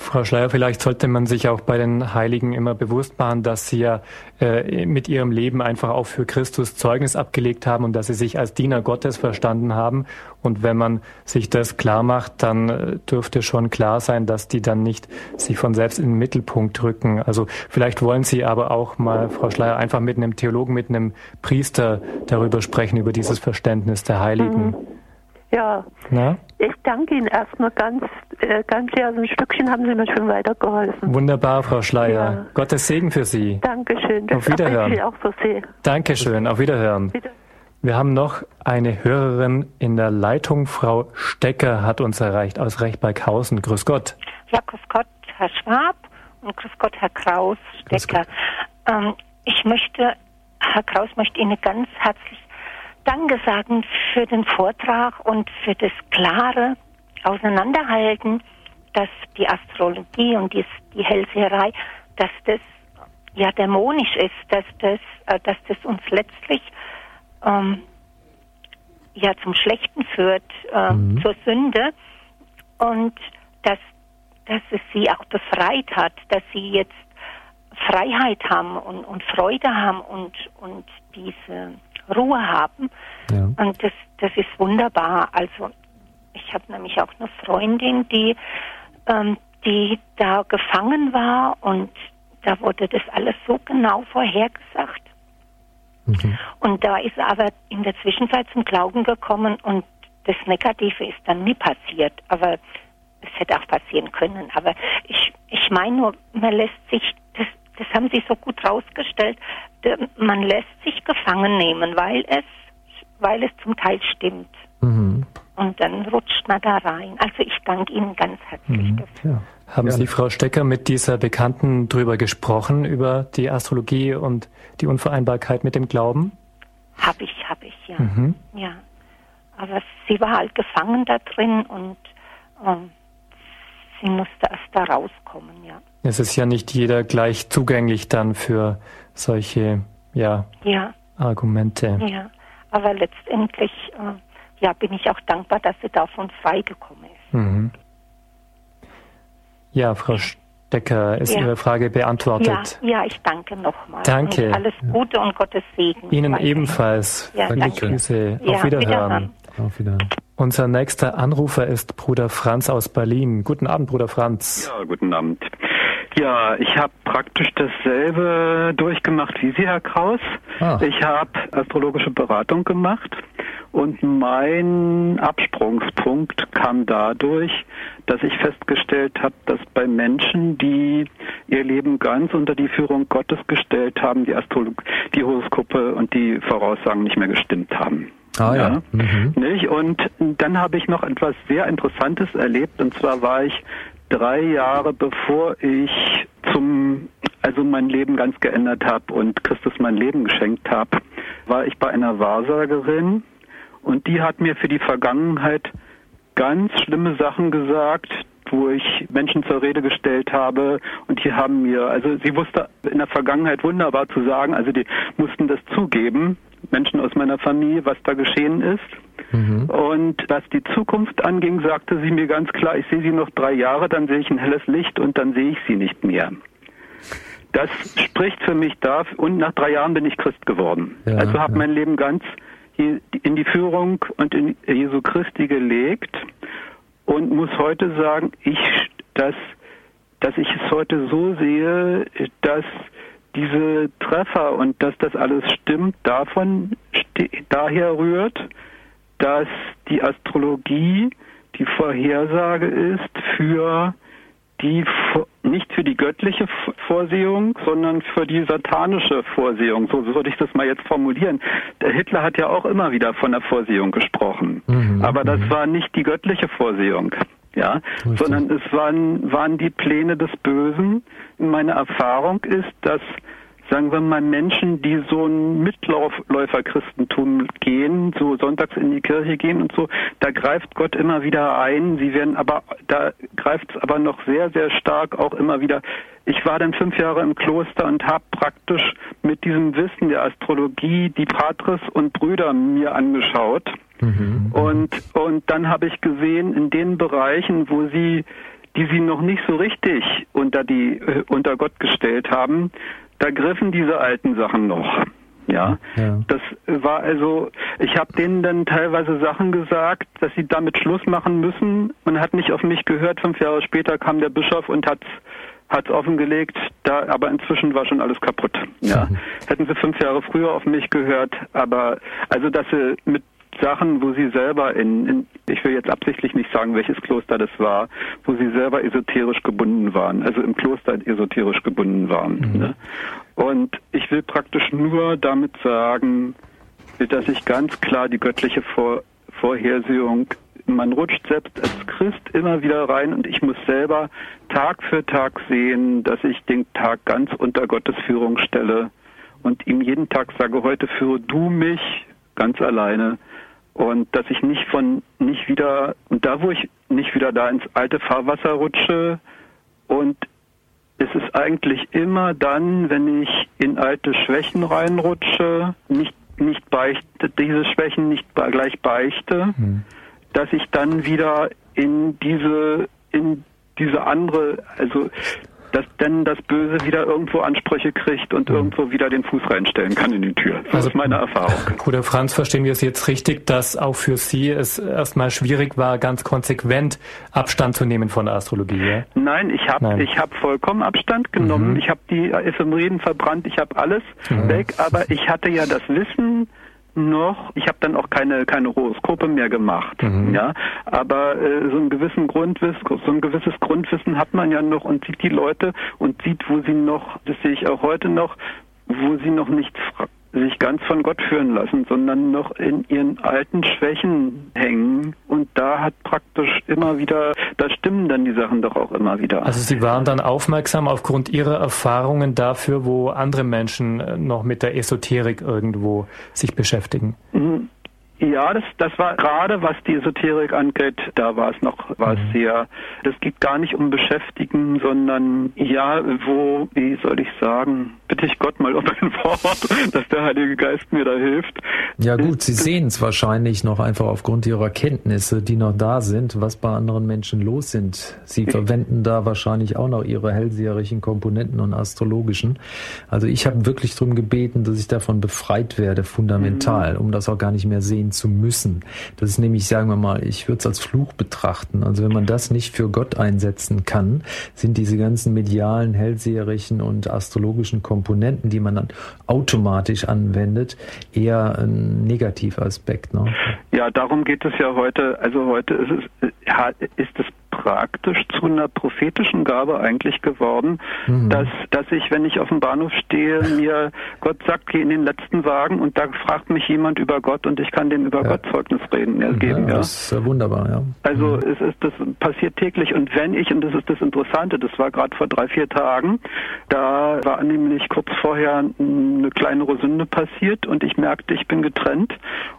Frau Schleier, vielleicht sollte man sich auch bei den Heiligen immer bewusst machen, dass sie ja äh, mit ihrem Leben einfach auch für Christus Zeugnis abgelegt haben und dass sie sich als Diener Gottes verstanden haben. Und wenn man sich das klar macht, dann äh, dürfte schon klar sein, dass die dann nicht sich von selbst in den Mittelpunkt rücken. Also vielleicht wollen Sie aber auch mal, Frau Schleier, einfach mit einem Theologen, mit einem Priester darüber sprechen, über dieses Verständnis der Heiligen. Mhm. Ja. Na? Ich danke Ihnen erstmal ganz, äh, ganz sehr. Also ein Stückchen haben Sie mir schon weitergeholfen. Wunderbar, Frau Schleier. Ja. Gottes Segen für Sie. Dankeschön. Das Auf Wiederhören. auch für Sie. Dankeschön. Auf Wiederhören. Wieder. Wir haben noch eine Hörerin in der Leitung. Frau Stecker hat uns erreicht aus Rechtberghausen. Grüß Gott. Ja, grüß Gott, Herr Schwab und grüß Gott, Herr Kraus Stecker. Ähm, ich möchte, Herr Kraus möchte Ihnen ganz herzlich Danke sagen für den Vortrag und für das klare Auseinanderhalten, dass die Astrologie und die, die Hellseherei, dass das ja dämonisch ist, dass das, äh, dass das uns letztlich ähm, ja zum Schlechten führt, äh, mhm. zur Sünde und dass, dass es sie auch befreit hat, dass sie jetzt Freiheit haben und, und Freude haben und, und diese Ruhe haben. Ja. Und das, das ist wunderbar. Also ich habe nämlich auch eine Freundin, die, ähm, die da gefangen war und da wurde das alles so genau vorhergesagt. Mhm. Und da ist aber in der Zwischenzeit zum Glauben gekommen und das Negative ist dann nie passiert. Aber es hätte auch passieren können. Aber ich, ich meine nur, man lässt sich, das, das haben Sie so gut rausgestellt, man lässt sich gefangen nehmen, weil es, weil es zum Teil stimmt. Mhm. Und dann rutscht man da rein. Also ich danke Ihnen ganz herzlich mhm. dafür. Ja. Haben Sie, Frau Stecker, mit dieser Bekannten drüber gesprochen, über die Astrologie und die Unvereinbarkeit mit dem Glauben? Habe ich, habe ich, ja. Mhm. Ja. Aber sie war halt gefangen da drin und ähm, sie musste erst da rauskommen, ja. Es ist ja nicht jeder gleich zugänglich dann für solche ja, ja. Argumente. Ja, aber letztendlich äh, ja, bin ich auch dankbar, dass sie davon freigekommen ist. Mhm. Ja, Frau Stecker, ist ja. Ihre Frage beantwortet? Ja, ja ich danke nochmal. Danke. Und alles Gute und Gottes Segen. Ihnen ebenfalls. Ja, danke. Grüße. Auf Wiederhören. Wiederhören. Auf Wiederhören. Unser nächster Anrufer ist Bruder Franz aus Berlin. Guten Abend, Bruder Franz. Ja, guten Abend. Ja, ich habe praktisch dasselbe durchgemacht wie Sie, Herr Kraus. Ah. Ich habe astrologische Beratung gemacht und mein Absprungspunkt kam dadurch, dass ich festgestellt habe, dass bei Menschen, die ihr Leben ganz unter die Führung Gottes gestellt haben, die Astrologie, die Horoskope und die Voraussagen nicht mehr gestimmt haben. Ah ja. ja. Mhm. Nicht? Und dann habe ich noch etwas sehr Interessantes erlebt. Und zwar war ich drei Jahre bevor ich zum, also mein Leben ganz geändert habe und Christus mein Leben geschenkt habe, war ich bei einer Wahrsagerin und die hat mir für die Vergangenheit ganz schlimme Sachen gesagt, wo ich Menschen zur Rede gestellt habe und die haben mir, also sie wusste in der Vergangenheit wunderbar zu sagen, also die mussten das zugeben, Menschen aus meiner Familie, was da geschehen ist. Mhm. Und was die Zukunft anging, sagte sie mir ganz klar, ich sehe sie noch drei Jahre, dann sehe ich ein helles Licht und dann sehe ich sie nicht mehr. Das spricht für mich da und nach drei Jahren bin ich Christ geworden. Ja, also habe ja. mein Leben ganz in die Führung und in Jesu Christi gelegt und muss heute sagen, ich, dass, dass ich es heute so sehe, dass diese Treffer und dass das alles stimmt, davon daher rührt, dass die Astrologie die Vorhersage ist für die nicht für die göttliche Vorsehung, sondern für die satanische Vorsehung. So würde ich das mal jetzt formulieren. Der Hitler hat ja auch immer wieder von der Vorsehung gesprochen. Mhm, aber das mhm. war nicht die göttliche Vorsehung. Ja, Richtig. sondern es waren, waren die Pläne des Bösen. Meine Erfahrung ist, dass sagen wir mal, Menschen, die so ein Mitläuferchristentum gehen, so sonntags in die Kirche gehen und so, da greift Gott immer wieder ein. Sie werden aber, da greift es aber noch sehr, sehr stark auch immer wieder. Ich war dann fünf Jahre im Kloster und habe praktisch mit diesem Wissen der Astrologie die Patres und Brüder mir angeschaut. Mhm. Und, und dann habe ich gesehen, in den Bereichen, wo sie die sie noch nicht so richtig unter die äh, unter Gott gestellt haben, da griffen diese alten Sachen noch. Ja, ja. das war also, ich habe denen dann teilweise Sachen gesagt, dass sie damit Schluss machen müssen. Man hat nicht auf mich gehört. Fünf Jahre später kam der Bischof und hat hat's offengelegt, da, aber inzwischen war schon alles kaputt. Ja, hätten sie fünf Jahre früher auf mich gehört, aber also dass sie mit Sachen, wo sie selber in, in, ich will jetzt absichtlich nicht sagen, welches Kloster das war, wo sie selber esoterisch gebunden waren, also im Kloster esoterisch gebunden waren. Mhm. Ne? Und ich will praktisch nur damit sagen, dass ich ganz klar die göttliche Vor Vorhersehung, man rutscht selbst als Christ immer wieder rein und ich muss selber Tag für Tag sehen, dass ich den Tag ganz unter Gottes Führung stelle und ihm jeden Tag sage, heute führe du mich ganz alleine und dass ich nicht von nicht wieder und da wo ich nicht wieder da ins alte Fahrwasser rutsche und es ist eigentlich immer dann, wenn ich in alte Schwächen reinrutsche, nicht nicht beichte, diese Schwächen nicht gleich beichte, hm. dass ich dann wieder in diese in diese andere, also dass dann das Böse wieder irgendwo Ansprüche kriegt und mhm. irgendwo wieder den Fuß reinstellen kann in die Tür. Das also, ist meine Erfahrung. Bruder Franz, verstehen wir es jetzt richtig, dass auch für Sie es erstmal schwierig war, ganz konsequent Abstand zu nehmen von der Astrologie? Ja? Nein, ich habe ich hab vollkommen Abstand genommen. Mhm. Ich habe die Ephemeriden verbrannt, ich habe alles mhm. weg, aber ich hatte ja das Wissen, noch, ich habe dann auch keine keine Horoskope mehr gemacht, mhm. ja, aber äh, so ein gewissen Grundwissen, so ein gewisses Grundwissen hat man ja noch und sieht die Leute und sieht, wo sie noch, das sehe ich auch heute noch, wo sie noch nicht sich ganz von Gott führen lassen, sondern noch in ihren alten Schwächen hängen. Und da hat praktisch immer wieder, da stimmen dann die Sachen doch auch immer wieder. Also Sie waren dann aufmerksam aufgrund Ihrer Erfahrungen dafür, wo andere Menschen äh, noch mit der Esoterik irgendwo sich beschäftigen. Mhm. Ja, das, das war gerade, was die Esoterik angeht, da war es noch, war es mhm. sehr, das geht gar nicht um Beschäftigen, sondern ja, wo, wie soll ich sagen, bitte ich Gott mal um ein Wort, dass der Heilige Geist mir da hilft. Ja gut, Sie sehen es wahrscheinlich noch einfach aufgrund Ihrer Kenntnisse, die noch da sind, was bei anderen Menschen los sind. Sie verwenden da wahrscheinlich auch noch Ihre hellseherischen Komponenten und astrologischen. Also ich habe wirklich darum gebeten, dass ich davon befreit werde, fundamental, mhm. um das auch gar nicht mehr sehen zu müssen. Das ist nämlich, sagen wir mal, ich würde es als Fluch betrachten. Also wenn man das nicht für Gott einsetzen kann, sind diese ganzen medialen, hellseherischen und astrologischen Komponenten, die man dann automatisch anwendet, eher ein Negativaspekt. Ne? Ja, darum geht es ja heute. Also heute ist es, ist es praktisch zu einer prophetischen Gabe eigentlich geworden, mhm. dass, dass ich, wenn ich auf dem Bahnhof stehe, mir Gott sagt, geh in den letzten Wagen und da fragt mich jemand über Gott und ich kann dem über ja. Gott Zeugnis reden, ja, geben. Ja, das ist wunderbar, ja. Also mhm. es ist, das passiert täglich und wenn ich, und das ist das Interessante, das war gerade vor drei, vier Tagen, da war nämlich kurz vorher eine kleinere Sünde passiert und ich merkte, ich bin getrennt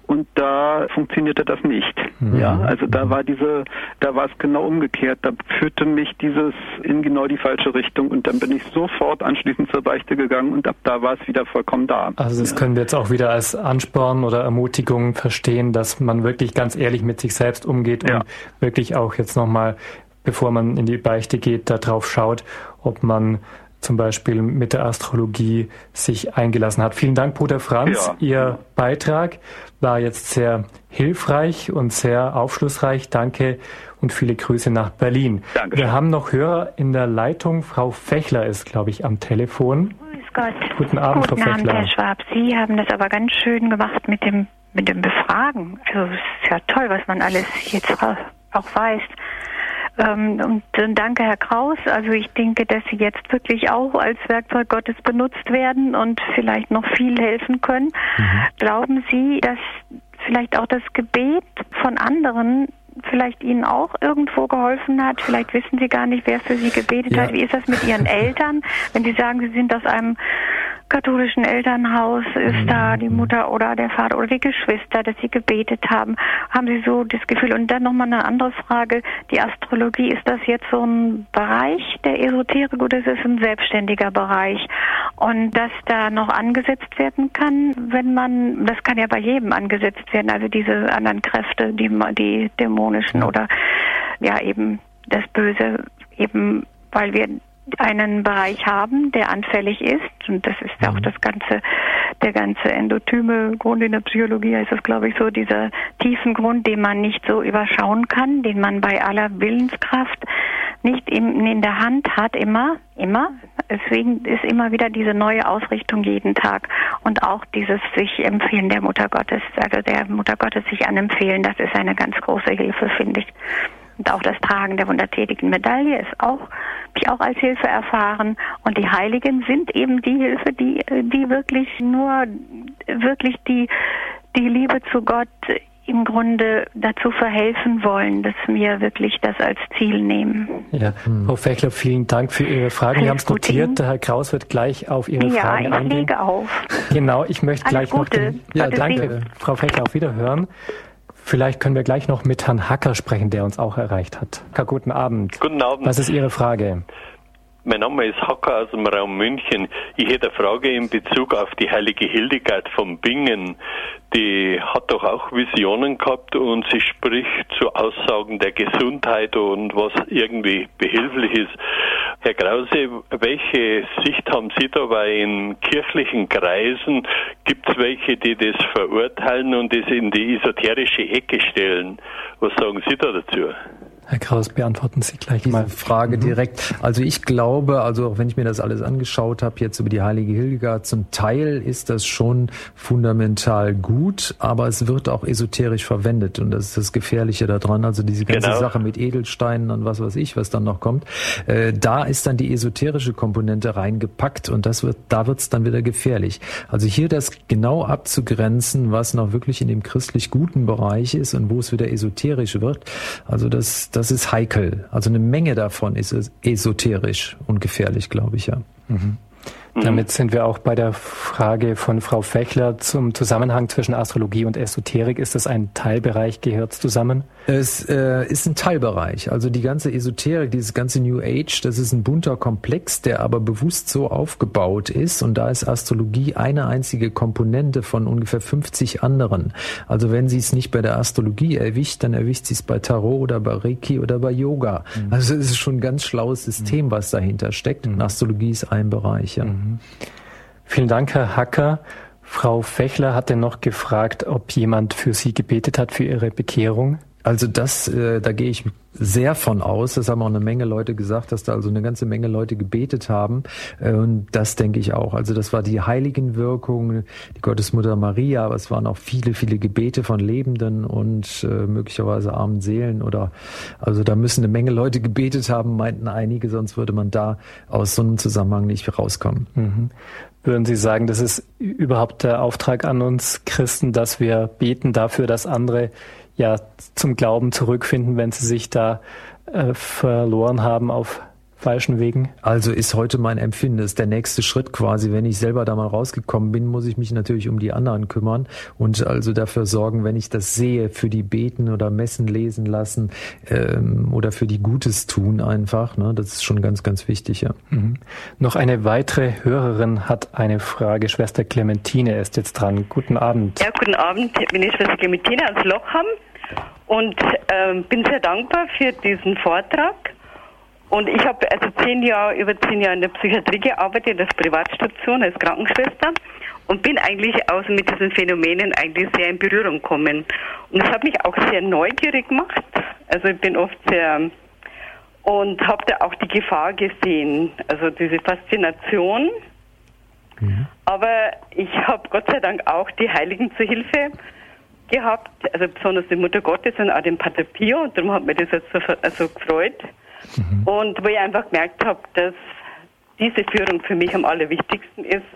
und da funktionierte das nicht. Mhm. Ja, also da war diese, da war es genau umgekehrt. Da führte mich dieses in genau die falsche Richtung und dann bin ich sofort anschließend zur Beichte gegangen und ab da war es wieder vollkommen da. Also das können wir jetzt auch wieder als Ansporn oder Ermutigung verstehen, dass man wirklich ganz ehrlich mit sich selbst umgeht ja. und wirklich auch jetzt nochmal, bevor man in die Beichte geht, darauf schaut, ob man zum Beispiel mit der Astrologie sich eingelassen hat. Vielen Dank, Bruder Franz. Ja. Ihr Beitrag war jetzt sehr hilfreich und sehr aufschlussreich. Danke und viele Grüße nach Berlin. Dankeschön. Wir haben noch Hörer in der Leitung. Frau Fechler ist, glaube ich, am Telefon. Grüß Gott. Guten Abend, Guten Frau Abend, Fechler. Herr Schwab. Sie haben das aber ganz schön gemacht mit dem, mit dem Befragen. Also es ist ja toll, was man alles jetzt auch weiß. Ähm, und danke, Herr Kraus. Also ich denke, dass Sie jetzt wirklich auch als Werkzeug Gottes benutzt werden und vielleicht noch viel helfen können. Mhm. Glauben Sie, dass vielleicht auch das Gebet von anderen vielleicht Ihnen auch irgendwo geholfen hat. Vielleicht wissen Sie gar nicht, wer für Sie gebetet ja. hat. Wie ist das mit Ihren Eltern? Wenn Sie sagen, Sie sind aus einem katholischen Elternhaus, ist mhm. da die Mutter oder der Vater oder die Geschwister, dass Sie gebetet haben? Haben Sie so das Gefühl? Und dann nochmal eine andere Frage. Die Astrologie, ist das jetzt so ein Bereich der Esoterik oder ist es ein selbstständiger Bereich? Und dass da noch angesetzt werden kann, wenn man, das kann ja bei jedem angesetzt werden, also diese anderen Kräfte, die, die dämonischen oder ja eben das Böse, eben weil wir einen Bereich haben, der anfällig ist, und das ist auch mhm. das ganze, der ganze endotyme Grund in der Psychologie ist es, glaube ich, so, dieser tiefen Grund, den man nicht so überschauen kann, den man bei aller Willenskraft nicht in, in der Hand hat, immer, immer. Deswegen ist immer wieder diese neue Ausrichtung jeden Tag und auch dieses sich empfehlen der Mutter Gottes, also der Mutter Gottes sich anempfehlen, das ist eine ganz große Hilfe, finde ich. Und auch das Tragen der wundertätigen Medaille ist auch, habe ich auch als Hilfe erfahren. Und die Heiligen sind eben die Hilfe, die, die wirklich nur, wirklich die, die Liebe zu Gott im Grunde dazu verhelfen wollen, dass wir wirklich das als Ziel nehmen. Ja, hm. Frau Fechler, vielen Dank für Ihre Fragen. Alles wir haben es notiert. Der Herr Kraus wird gleich auf Ihre ja, Fragen eingehen. Ja, ich lege auf. Genau, ich möchte Alles gleich Gute. noch den, Ja, danke, Frau Fechler, auf Wiederhören. Vielleicht können wir gleich noch mit Herrn Hacker sprechen, der uns auch erreicht hat. Hacker, guten Abend. Guten Abend. Was ist Ihre Frage? Mein Name ist Hacker aus dem Raum München. Ich hätte eine Frage in Bezug auf die heilige Hildegard von Bingen. Die hat doch auch Visionen gehabt und sie spricht zu Aussagen der Gesundheit und was irgendwie behilflich ist. Herr Krause, welche Sicht haben Sie da? Weil in kirchlichen Kreisen gibt es welche, die das verurteilen und das in die esoterische Ecke stellen. Was sagen Sie da dazu? Herr Kraus, beantworten Sie gleich Diese mal. Frage mhm. direkt. Also ich glaube, also auch wenn ich mir das alles angeschaut habe, jetzt über die heilige Hildegard, zum Teil ist das schon fundamental gut, aber es wird auch esoterisch verwendet und das ist das Gefährliche daran. Also diese ganze genau. Sache mit Edelsteinen und was weiß ich, was dann noch kommt, äh, da ist dann die esoterische Komponente reingepackt und das wird, da wird es dann wieder gefährlich. Also hier das genau abzugrenzen, was noch wirklich in dem christlich guten Bereich ist und wo es wieder esoterisch wird. Also das das ist heikel. Also eine Menge davon ist esoterisch und gefährlich, glaube ich, ja. Mhm. Mhm. Damit sind wir auch bei der Frage von Frau Fechler zum Zusammenhang zwischen Astrologie und Esoterik. Ist das ein Teilbereich? Gehört es zusammen? Es äh, ist ein Teilbereich. Also die ganze Esoterik, dieses ganze New Age, das ist ein bunter Komplex, der aber bewusst so aufgebaut ist. Und da ist Astrologie eine einzige Komponente von ungefähr 50 anderen. Also wenn sie es nicht bei der Astrologie erwischt, dann erwischt sie es bei Tarot oder bei Reiki oder bei Yoga. Mhm. Also es ist schon ein ganz schlaues System, was dahinter steckt. Und mhm. Astrologie ist ein Bereich. Ja. Mhm. Vielen Dank, Herr Hacker. Frau Fechler hatte noch gefragt, ob jemand für Sie gebetet hat für Ihre Bekehrung. Also das, äh, da gehe ich sehr von aus. Das haben auch eine Menge Leute gesagt, dass da also eine ganze Menge Leute gebetet haben. Äh, und das denke ich auch. Also das war die Heiligenwirkung, die Gottesmutter Maria, aber es waren auch viele, viele Gebete von Lebenden und äh, möglicherweise armen Seelen oder also da müssen eine Menge Leute gebetet haben, meinten einige, sonst würde man da aus so einem Zusammenhang nicht rauskommen. Mhm. Würden Sie sagen, das ist überhaupt der Auftrag an uns Christen, dass wir beten dafür, dass andere ja zum Glauben zurückfinden, wenn sie sich da äh, verloren haben auf falschen Wegen? Also ist heute mein Empfinden, ist der nächste Schritt quasi. Wenn ich selber da mal rausgekommen bin, muss ich mich natürlich um die anderen kümmern und also dafür sorgen, wenn ich das sehe, für die beten oder messen lesen lassen ähm, oder für die Gutes tun einfach. Ne? Das ist schon ganz, ganz wichtig. Ja. Mhm. Noch eine weitere Hörerin hat eine Frage. Schwester Clementine ist jetzt dran. Guten Abend. Ja, guten Abend. Ich bin Schwester Clementine aus Lochham und ähm, bin sehr dankbar für diesen Vortrag. Und ich habe also zehn Jahre, über zehn Jahre in der Psychiatrie gearbeitet, als Privatstation, als Krankenschwester und bin eigentlich auch mit diesen Phänomenen eigentlich sehr in Berührung gekommen. Und das hat mich auch sehr neugierig gemacht. Also ich bin oft sehr und habe da auch die Gefahr gesehen, also diese Faszination. Mhm. Aber ich habe Gott sei Dank auch die Heiligen zur Hilfe gehabt, also besonders die Mutter Gottes und auch den Pater Pio und darum hat mir das jetzt so also gefreut. Mhm. Und wo ich einfach gemerkt habe, dass diese Führung für mich am allerwichtigsten ist.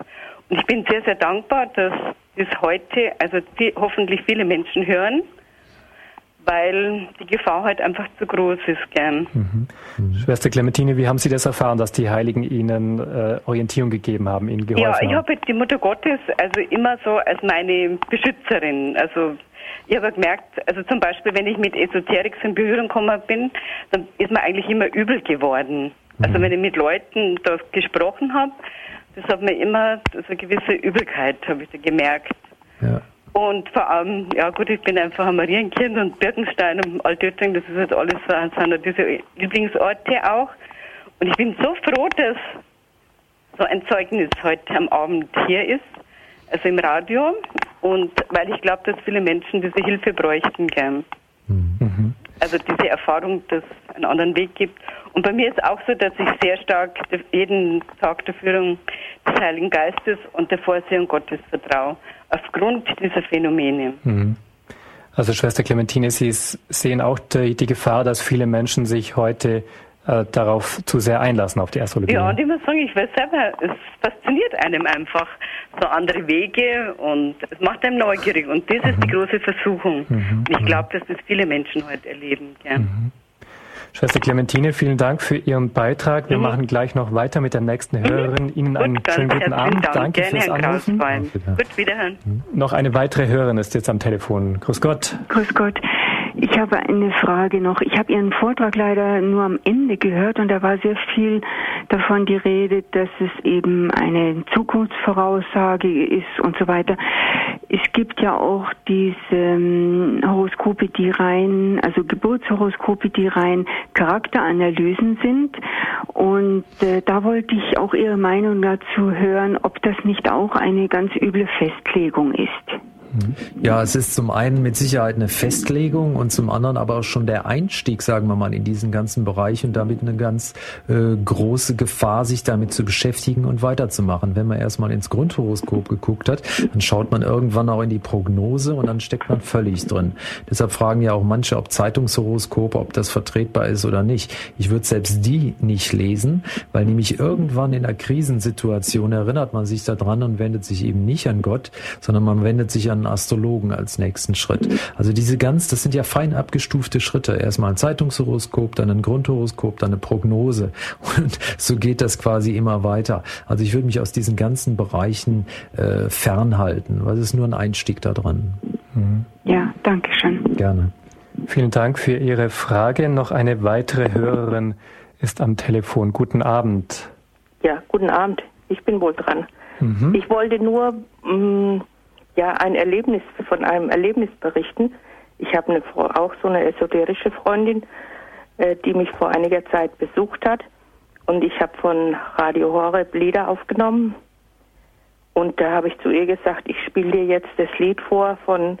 Und ich bin sehr, sehr dankbar, dass das heute, also die, hoffentlich viele Menschen hören weil die Gefahr halt einfach zu groß ist, gern. Mhm. Mhm. Schwester Clementine, wie haben Sie das erfahren, dass die Heiligen Ihnen äh, Orientierung gegeben haben, Ihnen geholfen haben? Ja, ich habe die Mutter Gottes also immer so als meine Beschützerin. Also ich habe gemerkt, also zum Beispiel, wenn ich mit Esoterik in Berührung gekommen bin, dann ist mir eigentlich immer übel geworden. Also mhm. wenn ich mit Leuten da gesprochen habe, das hat mir immer so eine gewisse Übelkeit, habe ich da gemerkt. Ja. Und vor allem, ja gut, ich bin einfach ein Marienkind und Birkenstein und Altötting, das ist halt alles so, sind diese Lieblingsorte auch. Und ich bin so froh, dass so ein Zeugnis heute am Abend hier ist, also im Radio. Und weil ich glaube, dass viele Menschen diese Hilfe bräuchten gern. Mhm. Also diese Erfahrung, dass es einen anderen Weg gibt. Und bei mir ist auch so, dass ich sehr stark jeden Tag der Führung des Heiligen Geistes und der Vorsehung Gottes vertraue aufgrund dieser Phänomene. Mhm. Also Schwester Clementine, Sie sehen auch die, die Gefahr, dass viele Menschen sich heute äh, darauf zu sehr einlassen, auf die Astrologie. Ja, und ich muss sagen, ich weiß selber, es fasziniert einem einfach so andere Wege und es macht einem neugierig und das mhm. ist die mhm. große Versuchung. Mhm. Und ich glaube, dass das viele Menschen heute erleben. Ja. Mhm. Schwester Clementine, vielen Dank für Ihren Beitrag. Wir mhm. machen gleich noch weiter mit der nächsten mhm. Hörerin. Ihnen Gut, einen schönen guten Abend. Dank. Danke Gerne, fürs Anrufen. Gut, wiederhören. Noch eine weitere Hörerin ist jetzt am Telefon. Grüß Gott. Grüß Gott. Ich habe eine Frage noch. Ich habe Ihren Vortrag leider nur am Ende gehört und da war sehr viel davon die Rede, dass es eben eine Zukunftsvoraussage ist und so weiter. Es gibt ja auch diese ähm, Horoskope, die rein, also Geburtshoroskope, die rein Charakteranalysen sind. Und äh, da wollte ich auch Ihre Meinung dazu hören, ob das nicht auch eine ganz üble Festlegung ist. Ja, es ist zum einen mit Sicherheit eine Festlegung und zum anderen aber auch schon der Einstieg, sagen wir mal, in diesen ganzen Bereich und damit eine ganz äh, große Gefahr, sich damit zu beschäftigen und weiterzumachen. Wenn man erstmal ins Grundhoroskop geguckt hat, dann schaut man irgendwann auch in die Prognose und dann steckt man völlig drin. Deshalb fragen ja auch manche, ob Zeitungshoroskope, ob das vertretbar ist oder nicht. Ich würde selbst die nicht lesen, weil nämlich irgendwann in einer Krisensituation erinnert man sich daran und wendet sich eben nicht an Gott, sondern man wendet sich an einen Astrologen als nächsten Schritt. Also diese ganz, das sind ja fein abgestufte Schritte. Erstmal ein Zeitungshoroskop, dann ein Grundhoroskop, dann eine Prognose. Und so geht das quasi immer weiter. Also ich würde mich aus diesen ganzen Bereichen äh, fernhalten, weil es ist nur ein Einstieg da dran. Mhm. Ja, danke schön. Gerne. Vielen Dank für Ihre Frage. Noch eine weitere Hörerin ist am Telefon. Guten Abend. Ja, guten Abend. Ich bin wohl dran. Mhm. Ich wollte nur mh, mm, ja ein Erlebnis von einem Erlebnis berichten. Ich habe eine auch so eine esoterische Freundin, äh, die mich vor einiger Zeit besucht hat und ich habe von Radio Horeb Lieder aufgenommen und da habe ich zu ihr gesagt, ich spiele dir jetzt das Lied vor von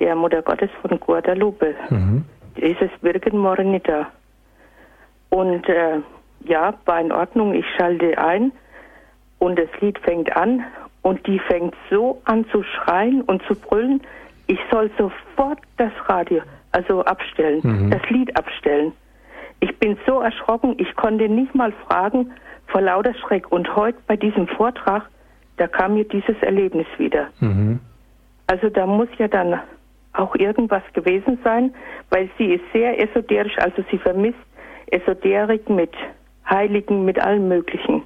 der Mutter Gottes von Guadalupe. Mhm. Dieses Birgen Mornita. Und äh, ja, war in Ordnung, ich schalte ein und das Lied fängt an und die fängt so an zu schreien und zu brüllen, ich soll sofort das Radio, also abstellen, mhm. das Lied abstellen. Ich bin so erschrocken, ich konnte nicht mal fragen vor lauter Schreck. Und heute bei diesem Vortrag, da kam mir dieses Erlebnis wieder. Mhm. Also da muss ja dann auch irgendwas gewesen sein, weil sie ist sehr esoterisch, also sie vermisst Esoterik mit Heiligen, mit allem Möglichen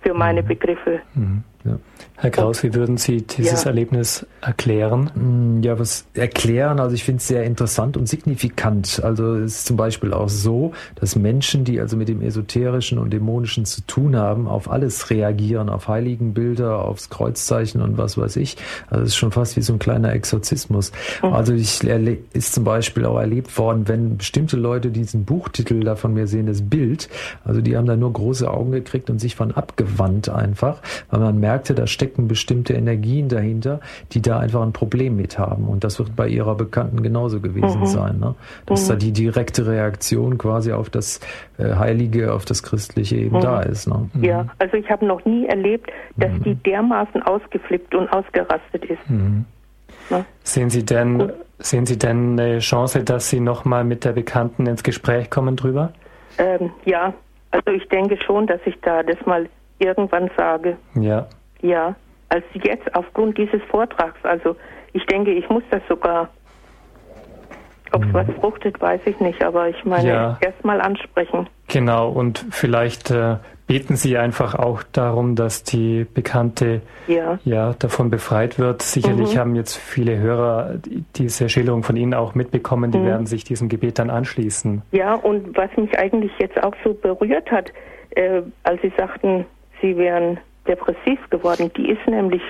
für meine mhm. Begriffe. Mhm. Ja. Herr Kraus, wie würden Sie dieses ja. Erlebnis erklären? Mm, ja, was erklären? Also ich finde es sehr interessant und signifikant. Also es ist zum Beispiel auch so, dass Menschen, die also mit dem Esoterischen und Dämonischen zu tun haben, auf alles reagieren, auf Heiligenbilder, aufs Kreuzzeichen und was weiß ich. Also es ist schon fast wie so ein kleiner Exorzismus. Mhm. Also ich ist zum Beispiel auch erlebt worden, wenn bestimmte Leute diesen Buchtitel da von mir sehen, das Bild, also die haben da nur große Augen gekriegt und sich von abgewandt einfach, weil man merkt, merkte, da stecken bestimmte Energien dahinter, die da einfach ein Problem mit haben. Und das wird bei ihrer Bekannten genauso gewesen mhm. sein. Ne? Dass mhm. da die direkte Reaktion quasi auf das äh, Heilige, auf das Christliche eben mhm. da ist. Ne? Mhm. Ja, also ich habe noch nie erlebt, dass mhm. die dermaßen ausgeflippt und ausgerastet ist. Mhm. Ne? Sehen Sie denn Sehen Sie denn eine Chance, dass Sie nochmal mit der Bekannten ins Gespräch kommen drüber? Ähm, ja, also ich denke schon, dass ich da das mal irgendwann sage. Ja. Ja, als jetzt aufgrund dieses Vortrags. Also ich denke, ich muss das sogar. Ob es mhm. was fruchtet, weiß ich nicht, aber ich meine, ja. erst mal ansprechen. Genau, und vielleicht äh, beten Sie einfach auch darum, dass die Bekannte ja, ja davon befreit wird. Sicherlich mhm. haben jetzt viele Hörer diese Schilderung von Ihnen auch mitbekommen, die mhm. werden sich diesem Gebet dann anschließen. Ja, und was mich eigentlich jetzt auch so berührt hat, äh, als Sie sagten, Sie wären depressiv geworden. Die ist nämlich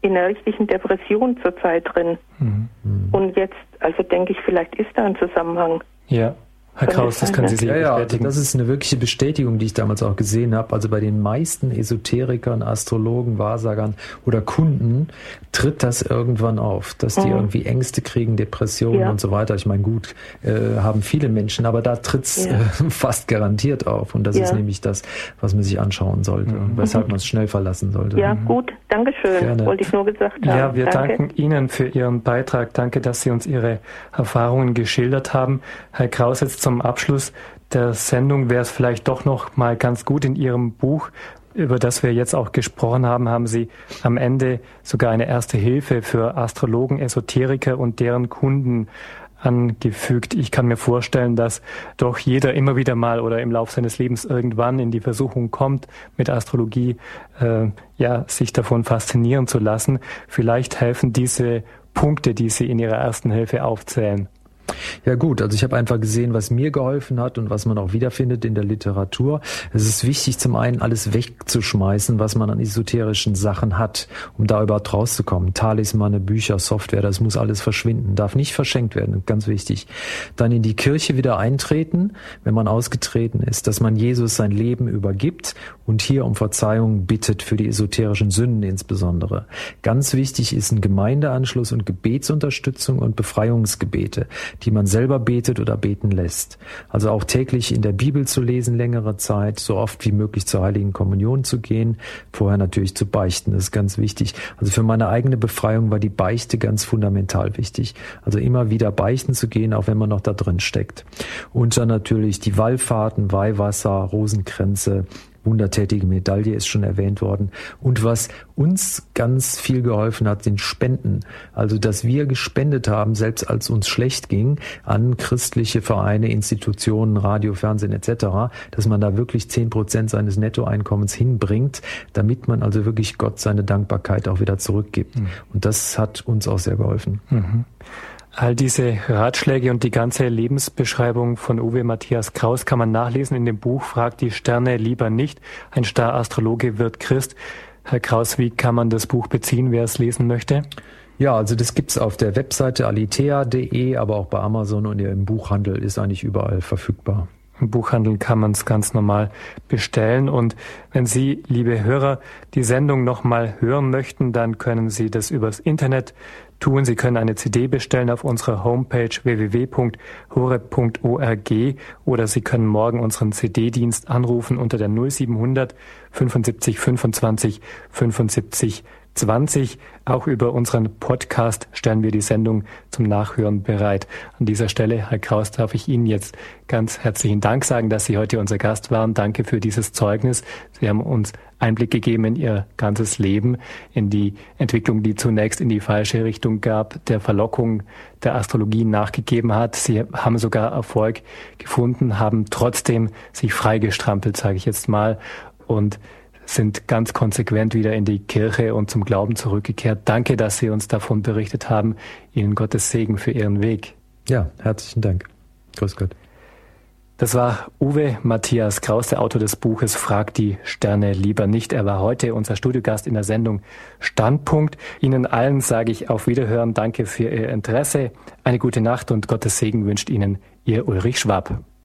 in einer richtigen Depression zurzeit drin. Mhm. Und jetzt, also denke ich, vielleicht ist da ein Zusammenhang. Ja. Herr Kraus, das können Sie sicher ja, bestätigen. Ja, das ist eine wirkliche Bestätigung, die ich damals auch gesehen habe. Also bei den meisten Esoterikern, Astrologen, Wahrsagern oder Kunden tritt das irgendwann auf, dass die mhm. irgendwie Ängste kriegen, Depressionen ja. und so weiter. Ich meine, gut, äh, haben viele Menschen, aber da tritt es ja. äh, fast garantiert auf. Und das ist nämlich das, was man sich anschauen sollte mhm. und weshalb man es schnell verlassen sollte. Ja, mhm. gut, Dankeschön, Gerne. wollte ich nur gesagt haben. Ja, wir Danke. danken Ihnen für Ihren Beitrag. Danke, dass Sie uns Ihre Erfahrungen geschildert haben. Herr Kraus, jetzt zum Abschluss der Sendung wäre es vielleicht doch noch mal ganz gut in Ihrem Buch, über das wir jetzt auch gesprochen haben, haben Sie am Ende sogar eine erste Hilfe für Astrologen, Esoteriker und deren Kunden angefügt. Ich kann mir vorstellen, dass doch jeder immer wieder mal oder im Laufe seines Lebens irgendwann in die Versuchung kommt, mit Astrologie äh, ja sich davon faszinieren zu lassen. Vielleicht helfen diese Punkte, die Sie in Ihrer ersten Hilfe aufzählen. Ja gut, also ich habe einfach gesehen, was mir geholfen hat und was man auch wiederfindet in der Literatur. Es ist wichtig, zum einen alles wegzuschmeißen, was man an esoterischen Sachen hat, um da überhaupt rauszukommen. Talismane, Bücher, Software, das muss alles verschwinden, darf nicht verschenkt werden, ganz wichtig. Dann in die Kirche wieder eintreten, wenn man ausgetreten ist, dass man Jesus sein Leben übergibt und hier um Verzeihung bittet für die esoterischen Sünden insbesondere. Ganz wichtig ist ein Gemeindeanschluss und Gebetsunterstützung und Befreiungsgebete die man selber betet oder beten lässt. Also auch täglich in der Bibel zu lesen, längere Zeit, so oft wie möglich zur Heiligen Kommunion zu gehen, vorher natürlich zu beichten, das ist ganz wichtig. Also für meine eigene Befreiung war die Beichte ganz fundamental wichtig. Also immer wieder beichten zu gehen, auch wenn man noch da drin steckt. Und dann natürlich die Wallfahrten, Weihwasser, Rosenkränze, wundertätige Medaille ist schon erwähnt worden. Und was uns ganz viel geholfen hat, sind Spenden. Also, dass wir gespendet haben, selbst als uns schlecht ging, an christliche Vereine, Institutionen, Radio, Fernsehen etc., dass man da wirklich zehn Prozent seines Nettoeinkommens hinbringt, damit man also wirklich Gott seine Dankbarkeit auch wieder zurückgibt. Mhm. Und das hat uns auch sehr geholfen. Mhm. All diese Ratschläge und die ganze Lebensbeschreibung von Uwe Matthias Kraus kann man nachlesen in dem Buch Fragt die Sterne lieber nicht. Ein Star-Astrologe wird Christ. Herr Kraus, wie kann man das Buch beziehen, wer es lesen möchte? Ja, also das gibt's auf der Webseite alitea.de, aber auch bei Amazon und im Buchhandel ist eigentlich überall verfügbar. Im Buchhandel kann man es ganz normal bestellen. Und wenn Sie, liebe Hörer, die Sendung nochmal hören möchten, dann können Sie das übers Internet tun. Sie können eine CD bestellen auf unserer Homepage www.horeb.org oder Sie können morgen unseren CD-Dienst anrufen unter der 0700 75 25 75 20. Auch über unseren Podcast stellen wir die Sendung zum Nachhören bereit. An dieser Stelle, Herr Kraus, darf ich Ihnen jetzt ganz herzlichen Dank sagen, dass Sie heute unser Gast waren. Danke für dieses Zeugnis. Sie haben uns Einblick gegeben in Ihr ganzes Leben, in die Entwicklung, die zunächst in die falsche Richtung gab, der Verlockung der Astrologie nachgegeben hat. Sie haben sogar Erfolg gefunden, haben trotzdem sich freigestrampelt, sage ich jetzt mal. Und sind ganz konsequent wieder in die Kirche und zum Glauben zurückgekehrt. Danke, dass Sie uns davon berichtet haben. Ihnen Gottes Segen für Ihren Weg. Ja, herzlichen Dank. Grüß Gott. Das war Uwe Matthias Kraus, der Autor des Buches Frag die Sterne lieber nicht. Er war heute unser Studiogast in der Sendung Standpunkt. Ihnen allen sage ich auf Wiederhören. Danke für Ihr Interesse. Eine gute Nacht und Gottes Segen wünscht Ihnen Ihr Ulrich Schwab.